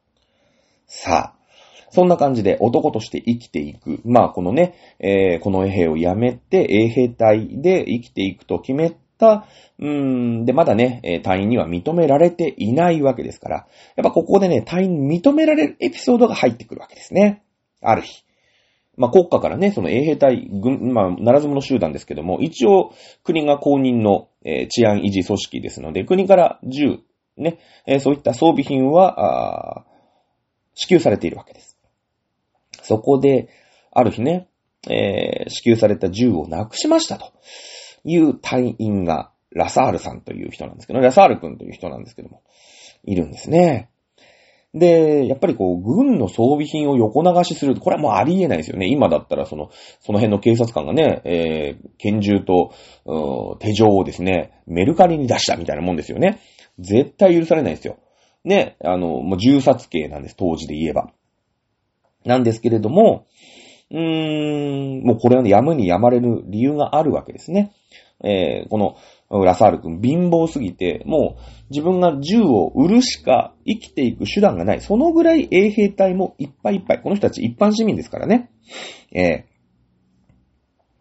さあ、そんな感じで男として生きていく。まあ、このね、えー、この衛兵を辞めて、衛兵隊で生きていくと決めた、うーん、で、まだね、隊員には認められていないわけですから、やっぱここでね、隊員に認められるエピソードが入ってくるわけですね。ある日。まあ、国家からね、その衛兵隊、軍、まあ、ならず者集団ですけども、一応、国が公認の、えー、治安維持組織ですので、国から銃、ね、えー、そういった装備品は、支給されているわけです。そこで、ある日ね、えー、支給された銃をなくしましたという隊員が、ラサールさんという人なんですけど、ラサール君という人なんですけども、いるんですね。で、やっぱりこう、軍の装備品を横流しする。これはもうありえないですよね。今だったら、その、その辺の警察官がね、えー、拳銃と、手錠をですね、メルカリに出したみたいなもんですよね。絶対許されないですよ。ね、あの、もう銃殺刑なんです、当時で言えば。なんですけれども、うーん、もうこれはね、やむにやまれる理由があるわけですね。えー、この、ラサール君、貧乏すぎて、もう自分が銃を売るしか生きていく手段がない。そのぐらい衛兵隊もいっぱいいっぱい。この人たち一般市民ですからね。え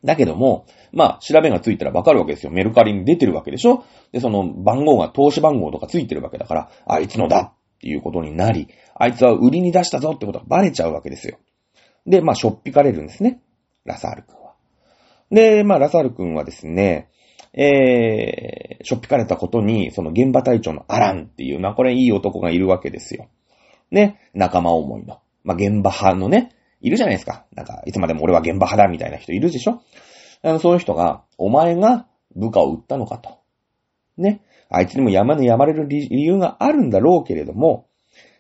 ー、だけども、まあ、調べがついたらわかるわけですよ。メルカリに出てるわけでしょで、その番号が投資番号とかついてるわけだから、あいつのだっていうことになり、あいつは売りに出したぞってことがバレちゃうわけですよ。で、まあ、しょっぴかれるんですね。ラサール君は。で、まあ、ラサール君はですね、えー、しょっぴかれたことに、その現場隊長のアランっていう、まあ、これいい男がいるわけですよ。ね、仲間思いの。まあ、現場派のね、いるじゃないですか。なんか、いつまでも俺は現場派だみたいな人いるでしょあの、そういう人が、お前が部下を撃ったのかと。ね。あいつにも山に山れる理由があるんだろうけれども、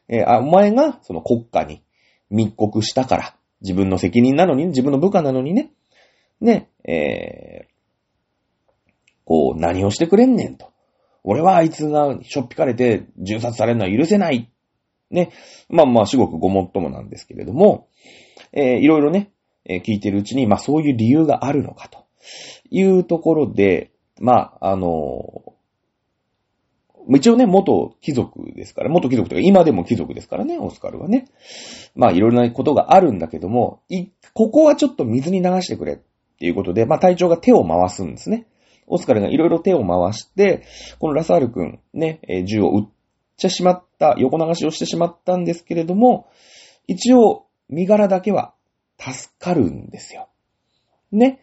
えー、あ、お前がその国家に密告したから、自分の責任なのに、自分の部下なのにね、ね、えー、こう、何をしてくれんねんと。俺はあいつがしょっぴかれて銃殺されるのは許せない。ね。まあまあ、至極ごもっともなんですけれども、えー、いろいろね、えー、聞いてるうちに、まあそういう理由があるのかというところで、まあ、あの、一応ね、元貴族ですから、元貴族というか今でも貴族ですからね、オスカルはね。まあいろいろなことがあるんだけども、い、ここはちょっと水に流してくれっていうことで、まあ隊長が手を回すんですね。オスカルがいろいろ手を回して、このラサール君ね、銃を撃ってしまった、横流しをしてしまったんですけれども、一応身柄だけは助かるんですよ。ね。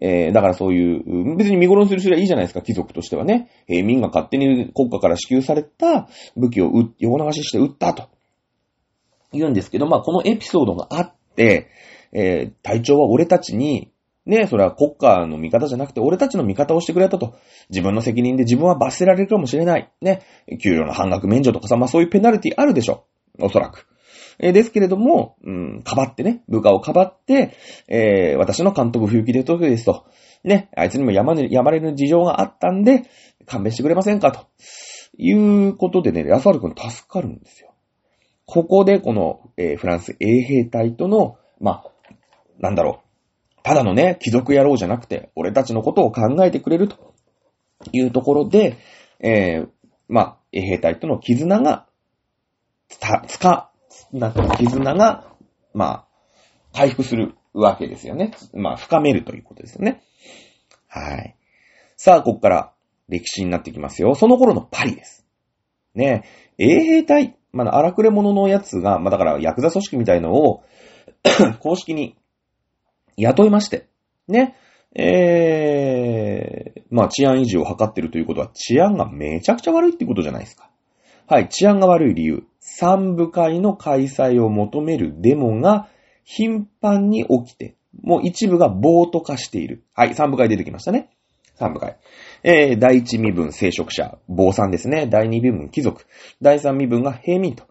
えー、だからそういう、別に見殺しする人はいいじゃないですか、貴族としてはね。えー、民が勝手に国家から支給された武器を横流しして撃ったと。言うんですけど、まあこのエピソードがあって、えー、隊長は俺たちに、ね、それは国家の味方じゃなくて、俺たちの味方をしてくれたと。自分の責任で自分は罰せられるかもしれない。ね。給料の半額免除とかさ、まあそういうペナルティあるでしょ。おそらく。えー、ですけれども、うん、かばってね、部下をかばって、えー、私の監督不行きで時ですと。ね、あいつにもやまね、やまれる事情があったんで、勘弁してくれませんかと。いうことでね、ラサール君助かるんですよ。ここで、この、えー、フランス衛兵隊との、まあ、なんだろう。ただのね、貴族野郎じゃなくて、俺たちのことを考えてくれるというところで、えー、まあ、衛兵隊との絆が、つた、つか、なった絆が、まあ、回復するわけですよね。まあ、深めるということですよね。はい。さあ、ここから歴史になってきますよ。その頃のパリです。ね衛兵隊、まあ、荒くれ者のやつが、まあ、だからヤクザ組織みたいのを (coughs) 公式に雇いまして、ね。えー、まあ治安維持を図ってるということは治安がめちゃくちゃ悪いってことじゃないですか。はい、治安が悪い理由。三部会の開催を求めるデモが頻繁に起きて、もう一部が暴徒化している。はい、三部会出てきましたね。三部会。えー、第一身分聖職者、坊さんですね。第二身分貴族。第三身分が平民と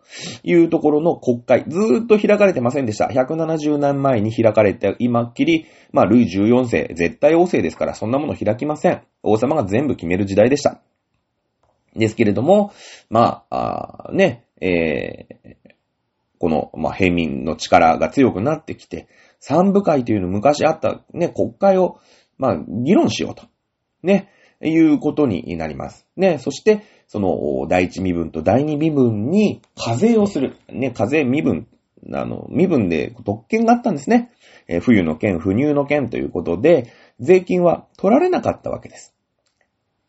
いうところの国会。ずーっと開かれてませんでした。170年前に開かれて、今っきり、まあ、ルイ14世、絶対王政ですから、そんなもの開きません。王様が全部決める時代でした。ですけれども、まあ、あね、えー、この、まあ、平民の力が強くなってきて、三部会というの昔あったね、国会を、まあ、議論しようと。ね、いうことになります。ね、そして、その、第一身分と第二身分に課税をする。ね、課税身分、あの、身分で特権があったんですね。えー、冬の権、不入の権ということで、税金は取られなかったわけです。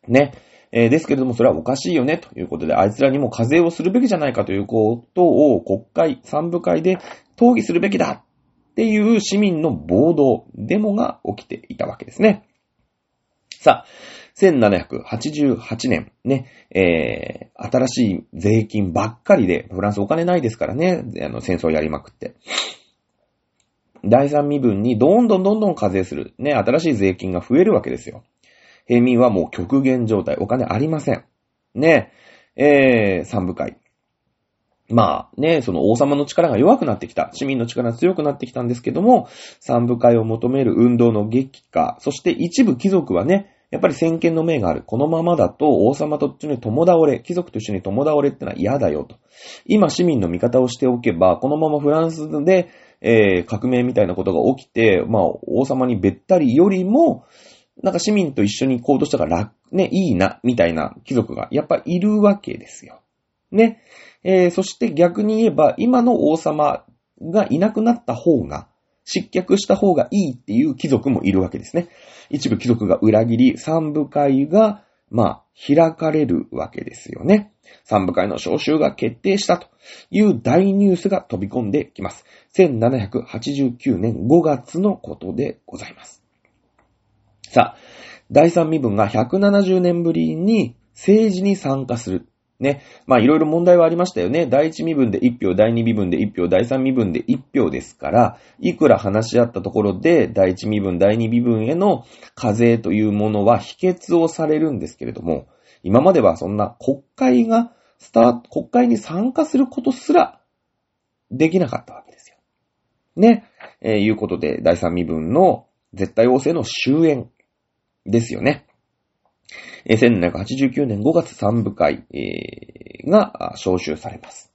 ね。えー、ですけれども、それはおかしいよね、ということで、あいつらにも課税をするべきじゃないかということを国会、三部会で討議するべきだっていう市民の暴動、デモが起きていたわけですね。さあ、1788年、ね、えー、新しい税金ばっかりで、フランスお金ないですからね、あの、戦争やりまくって。第三身分にどんどんどんどん課税する。ね、新しい税金が増えるわけですよ。平民はもう極限状態。お金ありません。ね。えー、三部会。まあね、その王様の力が弱くなってきた。市民の力が強くなってきたんですけども、三部会を求める運動の激化。そして一部貴族はね、やっぱり先見の明がある。このままだと王様と一緒に共倒れ、貴族と一緒に共倒れってのは嫌だよと。今市民の味方をしておけば、このままフランスで、えー、革命みたいなことが起きて、まあ王様にべったりよりも、なんか市民と一緒に行動したから楽、ね、いいな、みたいな貴族がやっぱいるわけですよ。ね。えー、そして逆に言えば、今の王様がいなくなった方が、失脚した方がいいっていう貴族もいるわけですね。一部貴族が裏切り、三部会が、まあ、開かれるわけですよね。三部会の召集が決定したという大ニュースが飛び込んできます。1789年5月のことでございます。さあ、第三身分が170年ぶりに政治に参加する。ね。まあいろいろ問題はありましたよね。第一身分で1票、第二身分で1票、第三身分で1票ですから、いくら話し合ったところで、第一身分、第二身分への課税というものは否決をされるんですけれども、今まではそんな国会がスタート、国会に参加することすらできなかったわけですよ。ね。えー、いうことで、第三身分の絶対王政の終焉ですよね。1789年5月3部会、えー、が召集されます。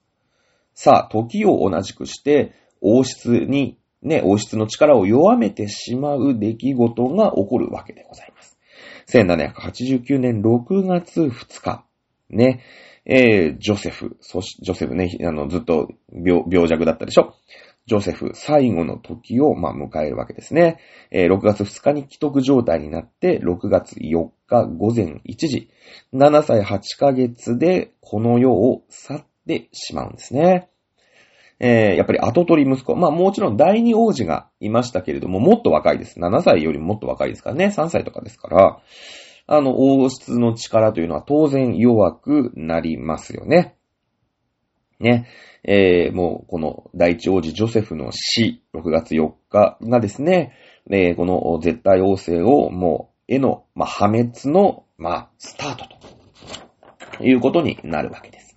さあ、時を同じくして、王室に、ね、王室の力を弱めてしまう出来事が起こるわけでございます。1789年6月2日、ね、えー、ジョセフ、そし、ジョセフね、あの、ずっと病、病弱だったでしょジョセフ、最後の時を、まあ、迎えるわけですね。えー、6月2日に既得状態になって、6月4日午前1時、7歳8ヶ月でこの世を去ってしまうんですね。えー、やっぱり後取り息子。まあもちろん第二王子がいましたけれども、もっと若いです。7歳よりももっと若いですからね。3歳とかですから、あの、王室の力というのは当然弱くなりますよね。ね。えー、もう、この第一王子ジョセフの死、6月4日がですね、えー、この絶対王政をもう、への、まあ、破滅の、まあ、スタートということになるわけです。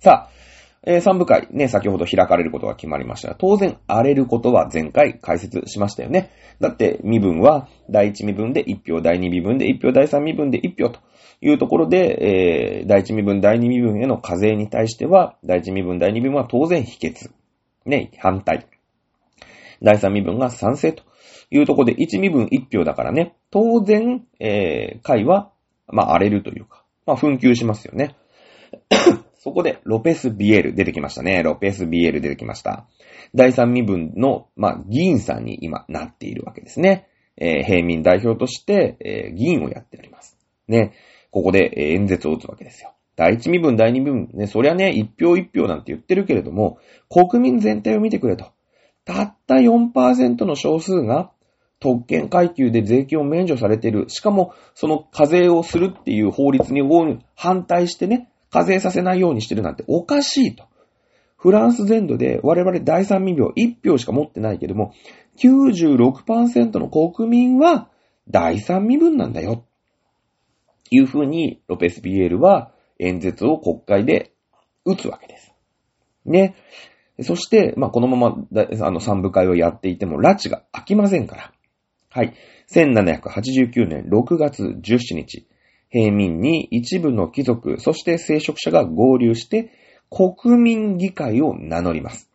さあ、えー、三部会ね、先ほど開かれることが決まりました、当然荒れることは前回解説しましたよね。だって、身分は第一身分で1票、第二身分で1票、第三身分で1票というところで、えー、第一身分、第二身分への課税に対しては、第一身分、第二身分は当然否決。ね、反対。第三身分が賛成というところで、一身分1票だからね、当然、えー、会は、まあ、荒れるというか、まあ、紛糾しますよね。(coughs) そこで、ロペス・ビエル出てきましたね。ロペス・ビエル出てきました。第三身分の、まあ、議員さんに今なっているわけですね。えー、平民代表として、えー、議員をやっております。ね。ここで、演説を打つわけですよ。第一身分、第二身分、ね、そりゃね、一票一票なんて言ってるけれども、国民全体を見てくれと。たった4%の少数が特権階級で税金を免除されている。しかも、その課税をするっていう法律に反対してね、課税させないようにしてるなんておかしいと。フランス全土で我々第三民票1票しか持ってないけども、96%の国民は第三身分なんだよ。いうふうにロペス・ビエールは演説を国会で打つわけです。ね。そして、まあ、このまま、あの、三部会をやっていても、拉致が飽きませんから。はい。1789年6月17日、平民に一部の貴族、そして聖職者が合流して、国民議会を名乗ります。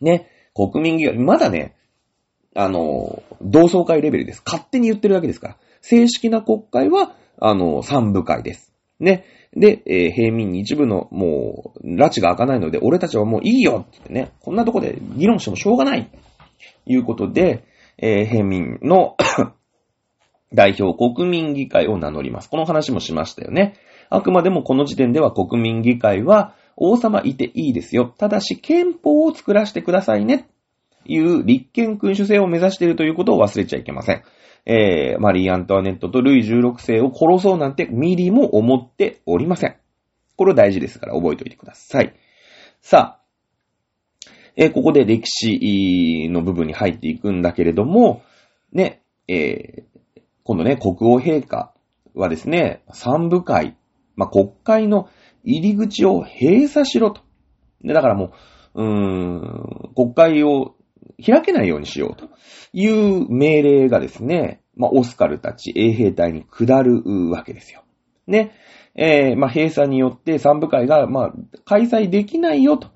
ね、国民議会、まだね、あの、同窓会レベルです。勝手に言ってるわけですから。正式な国会は、あの、三部会です。ね。で、えー、平民に一部の、もう、拉致が開かないので、俺たちはもういいよってね、こんなとこで議論してもしょうがない。いうことで、えー、平民の (coughs) 代表国民議会を名乗ります。この話もしましたよね。あくまでもこの時点では国民議会は王様いていいですよ。ただし憲法を作らせてくださいね。いう立憲君主制を目指しているということを忘れちゃいけません。えー、マリー・アントワネットとルイ16世を殺そうなんてミリも思っておりません。これ大事ですから覚えておいてください。さあ、えー、ここで歴史の部分に入っていくんだけれども、ね、えー、今度ね、国王陛下はですね、三部会、まあ、国会の入り口を閉鎖しろと。で、だからもう、うーん、国会を開けないようにしようという命令がですね、まあ、オスカルたち衛兵隊に下るわけですよ。ね。えー、まあ、閉鎖によって三部会が、まあ、開催できないよと。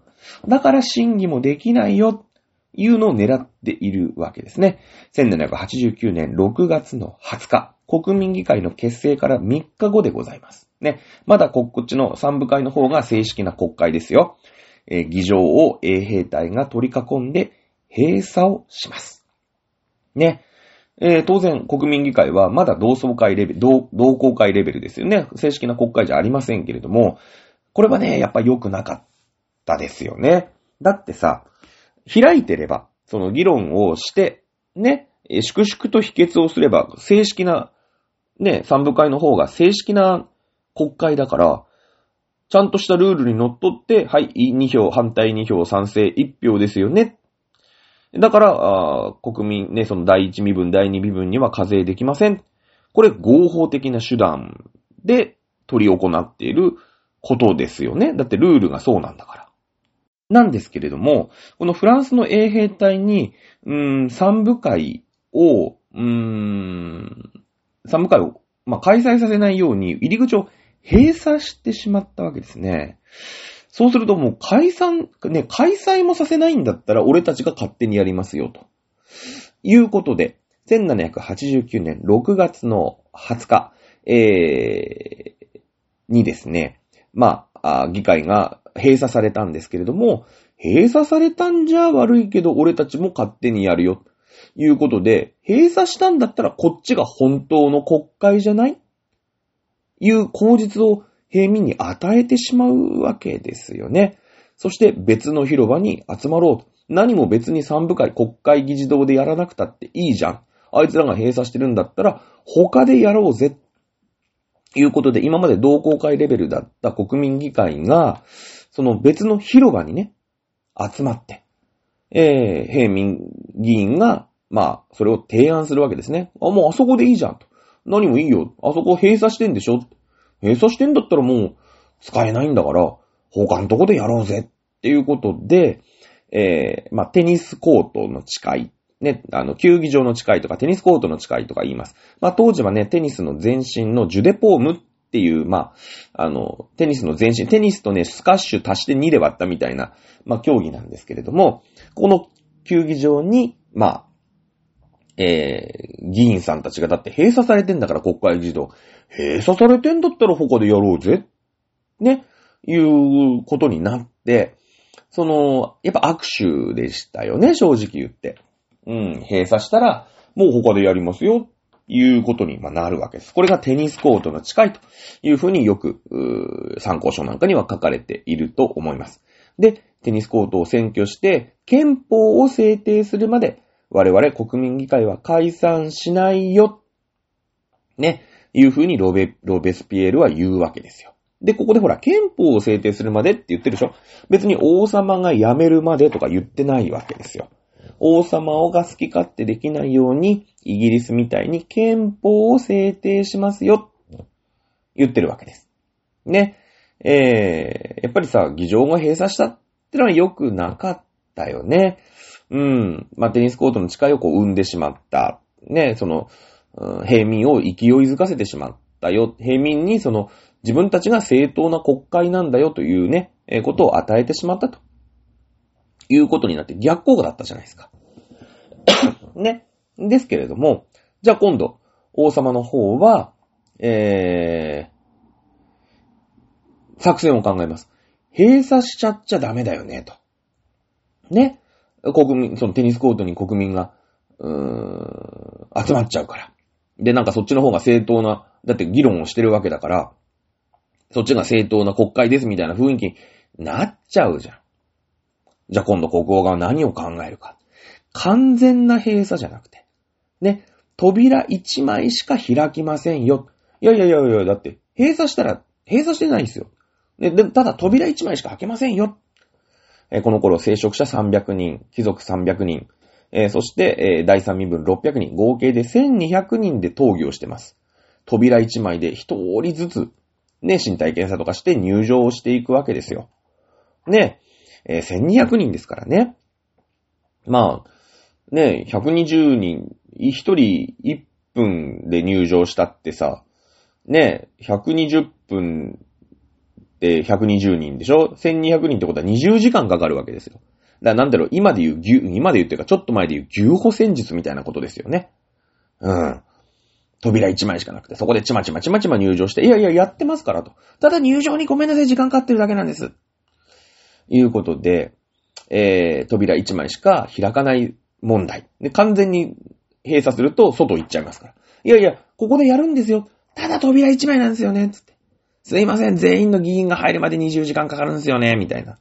だから審議もできないよ、いうのを狙っているわけですね。1789年6月の20日、国民議会の結成から3日後でございます。ね。まだこっちの三部会の方が正式な国会ですよ。えー、議場を衛兵隊が取り囲んで閉鎖をします。ね。えー当然、国民議会はまだ同窓会レベル、同同好会レベルですよね。正式な国会じゃありませんけれども、これはね、やっぱ良くなかったですよね。だってさ、開いてれば、その議論をして、ね、粛々と否決をすれば、正式な、ね、三部会の方が正式な国会だから、ちゃんとしたルールにのっとって、はい、2票、反対2票、賛成1票ですよね。だから、国民ね、その第一身分、第二身分には課税できません。これ合法的な手段で取り行っていることですよね。だってルールがそうなんだから。なんですけれども、このフランスの衛兵隊に、うん、三部会を、うん、三部会を、まあ、開催させないように入り口を閉鎖してしまったわけですね。そうするともう解散、ね、開催もさせないんだったら俺たちが勝手にやりますよ、と。いうことで、1789年6月の20日、えー、にですね、まあ、議会が閉鎖されたんですけれども、閉鎖されたんじゃ悪いけど俺たちも勝手にやるよ、ということで、閉鎖したんだったらこっちが本当の国会じゃない？いう口実を平民に与えてしまうわけですよね。そして別の広場に集まろうと。何も別に三部会、国会議事堂でやらなくたっていいじゃん。あいつらが閉鎖してるんだったら、他でやろうぜ。いうことで、今まで同好会レベルだった国民議会が、その別の広場にね、集まって、えー、平民議員が、まあ、それを提案するわけですね。あ、もうあそこでいいじゃんと。何もいいよ。あそこ閉鎖してんでしょ閉鎖してんだったらもう使えないんだから、他のとこでやろうぜっていうことで、えー、まあ、テニスコートの誓い、ね、あの、球技場の誓いとかテニスコートの誓いとか言います。まあ、当時はね、テニスの前身のジュデポームっていう、まあ、あの、テニスの前身、テニスとね、スカッシュ足して2で割ったみたいな、まあ、競技なんですけれども、この球技場に、まあ、えー、議員さんたちがだって閉鎖されてんだから国会議事堂。閉鎖されてんだったら他でやろうぜ。ね。いうことになって、その、やっぱ握手でしたよね、正直言って。うん、閉鎖したら、もう他でやりますよ、いうことになるわけです。これがテニスコートの近いというふうによく、参考書なんかには書かれていると思います。で、テニスコートを占拠して、憲法を制定するまで、我々国民議会は解散しないよ。ね。いうふうにロベ、ロベスピエールは言うわけですよ。で、ここでほら、憲法を制定するまでって言ってるでしょ別に王様が辞めるまでとか言ってないわけですよ。王様をが好き勝手できないように、イギリスみたいに憲法を制定しますよ。言ってるわけです。ね。えー、やっぱりさ、議場が閉鎖したってのは良くなかったよね。うん。まあ、テニスコートの誓いをこう生んでしまった。ね、その、うん平民を勢いづかせてしまったよ。平民にその、自分たちが正当な国会なんだよというね、えーことを与えてしまったと。いうことになって逆効果だったじゃないですか。(coughs) ね。ですけれども、じゃあ今度、王様の方は、えー、作戦を考えます。閉鎖しちゃっちゃダメだよね、と。ね。国民、そのテニスコートに国民が、うーん、集まっちゃうから。で、なんかそっちの方が正当な、だって議論をしてるわけだから、そっちが正当な国会ですみたいな雰囲気になっちゃうじゃん。じゃあ今度国王が何を考えるか。完全な閉鎖じゃなくて。ね。扉一枚しか開きませんよ。いやいやいやいや、だって、閉鎖したら、閉鎖してないんですよ。ね、で、ただ扉一枚しか開けませんよ。えこの頃、聖職者300人、貴族300人、えそして、え第三身分600人、合計で1200人で討議をしてます。扉一枚で一人ずつ、ね、身体検査とかして入場をしていくわけですよ。ね、え1200人ですからね。まあ、ね、120人、1人1分で入場したってさ、ね、120分で120人でしょ ?1200 人ってことは20時間かかるわけですよ。だからなんだろう、今で言う牛、今で言うっていうか、ちょっと前で言う牛歩戦術みたいなことですよね。うん。扉1枚しかなくて、そこでちまちまちまちま入場して、いやいや、やってますからと。ただ入場にごめんなさい、時間かかってるだけなんです。いうことで、えー、扉1枚しか開かない問題。で、完全に閉鎖すると外行っちゃいますから。いやいや、ここでやるんですよ。ただ扉1枚なんですよね。つ。すいません、全員の議員が入るまで20時間かかるんですよね。みたいな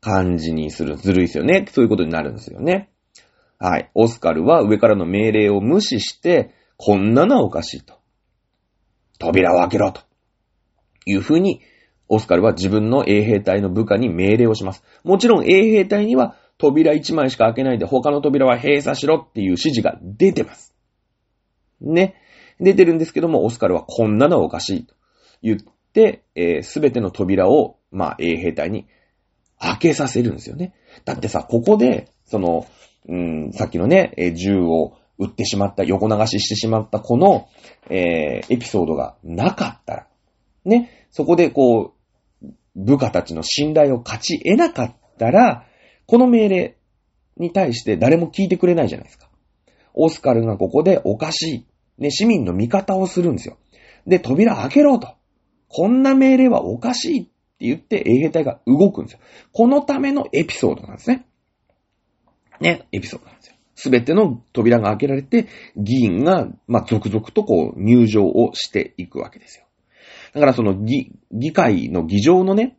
感じにする。ずるいですよね。そういうことになるんですよね。はい。オスカルは上からの命令を無視して、こんなのはおかしいと。扉を開けろと。いうふうに、オスカルは自分の衛兵隊の部下に命令をします。もちろん衛兵隊には扉1枚しか開けないで他の扉は閉鎖しろっていう指示が出てます。ね。出てるんですけども、オスカルはこんなのはおかしいと言って、す、えー、べ、ての扉を、まあ、衛兵隊に開けさせるんですよね。だってさ、ここで、その、うん、さっきのね、銃を撃ってしまった、横流ししてしまったこの、えー、エピソードがなかったら、ね、そこでこう、部下たちの信頼を勝ち得なかったら、この命令に対して誰も聞いてくれないじゃないですか。オスカルがここでおかしい。ね、市民の味方をするんですよ。で、扉開けろと。こんな命令はおかしいって言って衛兵隊が動くんですよ。このためのエピソードなんですね。ね、エピソードなんですよ。すべての扉が開けられて、議員が、まあ、続々とこう、入場をしていくわけですよ。だからその議、議会の議場のね、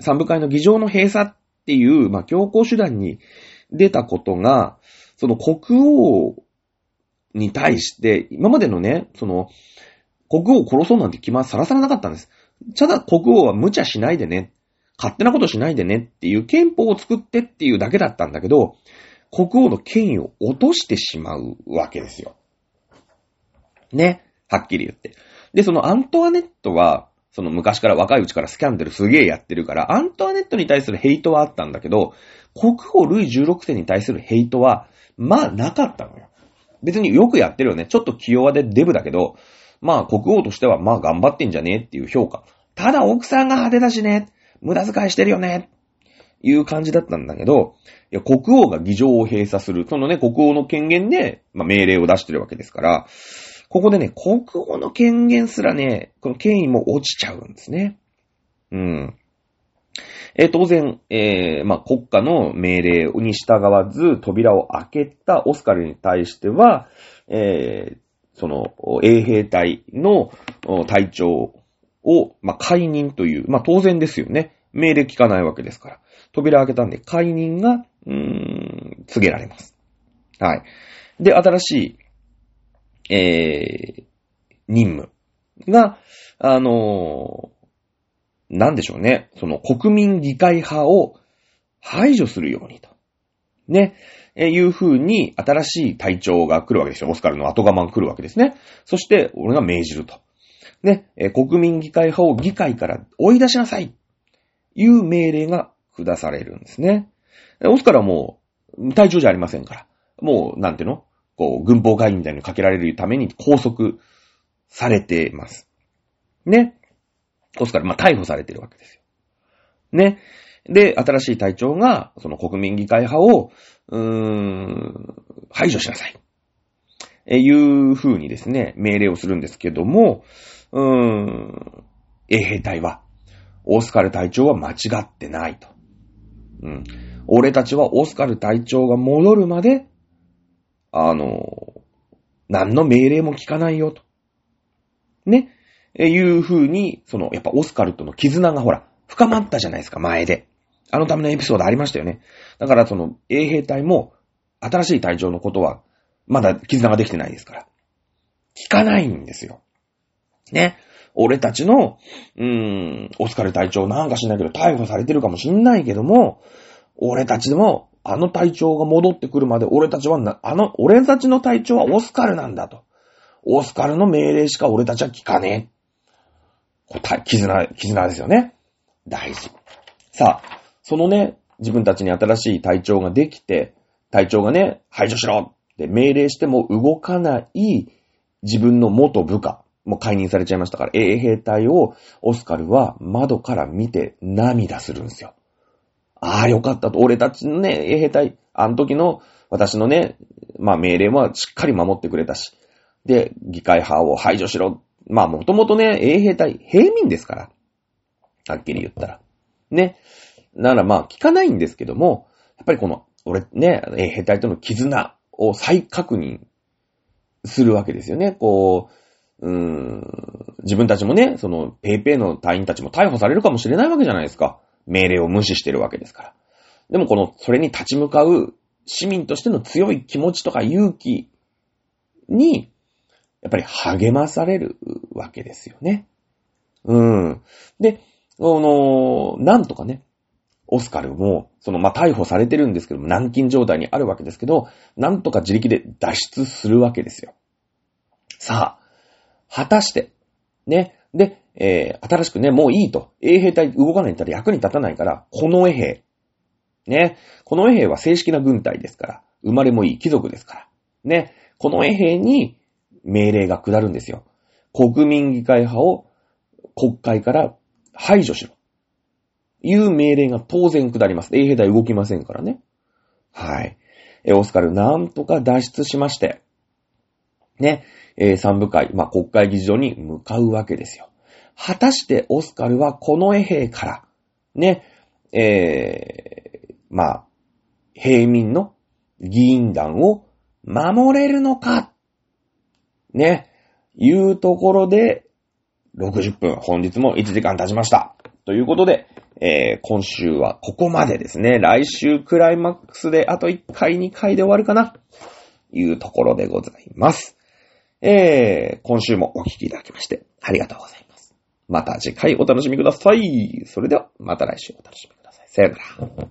三部会の議場の閉鎖っていう、まあ、強行手段に出たことが、その国王に対して、今までのね、その、国王を殺そうなんて気まさらさらなかったんです。ただ国王は無茶しないでね、勝手なことしないでねっていう憲法を作ってっていうだけだったんだけど、国王の権威を落としてしまうわけですよ。ね。はっきり言って。で、そのアントワネットは、その昔から若いうちからスキャンダルすげえやってるから、アントワネットに対するヘイトはあったんだけど、国王ルイ16世に対するヘイトは、まあなかったのよ。別によくやってるよね。ちょっと気弱でデブだけど、まあ国王としてはまあ頑張ってんじゃねえっていう評価。ただ奥さんが派手だしね。無駄遣いしてるよね。いう感じだったんだけど、いや、国王が議場を閉鎖する。そのね、国王の権限で、まあ、命令を出してるわけですから、ここでね、国王の権限すらね、この権威も落ちちゃうんですね。うん。え当然、えー、まあ、国家の命令に従わず扉を開けたオスカルに対しては、えー、その、衛兵隊の隊長を、まあ、解任という、まあ、当然ですよね。命令聞かないわけですから。扉開けたんで、解任が、うーん、告げられます。はい。で、新しい、えー、任務が、あのー、なんでしょうね。その国民議会派を排除するようにと。ね。え、いう風に新しい隊長が来るわけですよ。オスカルの後釜が来るわけですね。そして、俺が命じると。ね。え、国民議会派を議会から追い出しなさい。いう命令が下されるんですね。オスカルはもう、隊長じゃありませんから。もう、なんていうの？こう、軍法会議みたいにかけられるために拘束されてます。ね。オスカル、まあ、逮捕されてるわけですよ。ね。で、新しい隊長が、その国民議会派を、うーん、排除しなさい。え、いう風にですね、命令をするんですけども、うーん、衛兵隊は、オスカル隊長は間違ってないと。うん。俺たちはオスカル隊長が戻るまで、あの、何の命令も聞かないよと。ね。え、いう風に、その、やっぱオスカルとの絆がほら、深まったじゃないですか、前で。あのためのエピソードありましたよね。だからその、衛兵隊も、新しい隊長のことは、まだ絆ができてないですから。聞かないんですよ。ね。俺たちの、うーん、オスカル隊長なんかしないけど逮捕されてるかもしんないけども、俺たちでも、あの隊長が戻ってくるまで俺たちはな、あの、俺たちの隊長はオスカルなんだと。オスカルの命令しか俺たちは聞かねえ。絆、絆ですよね。大事。さあ、そのね、自分たちに新しい隊長ができて、隊長がね、排除しろって命令しても動かない自分の元部下。もう解任されちゃいましたから、衛兵隊をオスカルは窓から見て涙するんですよ。ああ、よかったと。俺たちのね、衛兵隊、あの時の私のね、まあ命令はしっかり守ってくれたし。で、議会派を排除しろ。まあもともとね、衛兵隊、平民ですから。はっきり言ったら。ね。ならまあ聞かないんですけども、やっぱりこの、俺ね、衛兵隊との絆を再確認するわけですよね。こう、うーん、自分たちもね、その、ペイペイの隊員たちも逮捕されるかもしれないわけじゃないですか。命令を無視してるわけですから。でもこの、それに立ち向かう市民としての強い気持ちとか勇気に、やっぱり励まされるわけですよね。うん。で、あの、なんとかね、オスカルも、その、まあ、逮捕されてるんですけども、軟禁状態にあるわけですけど、なんとか自力で脱出するわけですよ。さあ、果たして、ね、で、えー、新しくね、もういいと。衛兵隊動かないんだったら役に立たないから、この衛兵。ね、この衛兵は正式な軍隊ですから、生まれもいい貴族ですから。ね、この衛兵に命令が下るんですよ。国民議会派を国会から排除しろ。いう命令が当然下ります。衛兵隊動きませんからね。はい。え、オスカルなんとか脱出しまして、ね、え、三部会、まあ、国会議事堂に向かうわけですよ。果たしてオスカルはこの衛兵から、ね、えー、まあ、平民の議員団を守れるのか、ね、いうところで、60分、本日も1時間経ちました。ということで、えー、今週はここまでですね。来週クライマックスであと1回2回で終わるかな。いうところでございます。えー、今週もお聴きいただきましてありがとうございます。また次回お楽しみください。それではまた来週お楽しみください。さよなら。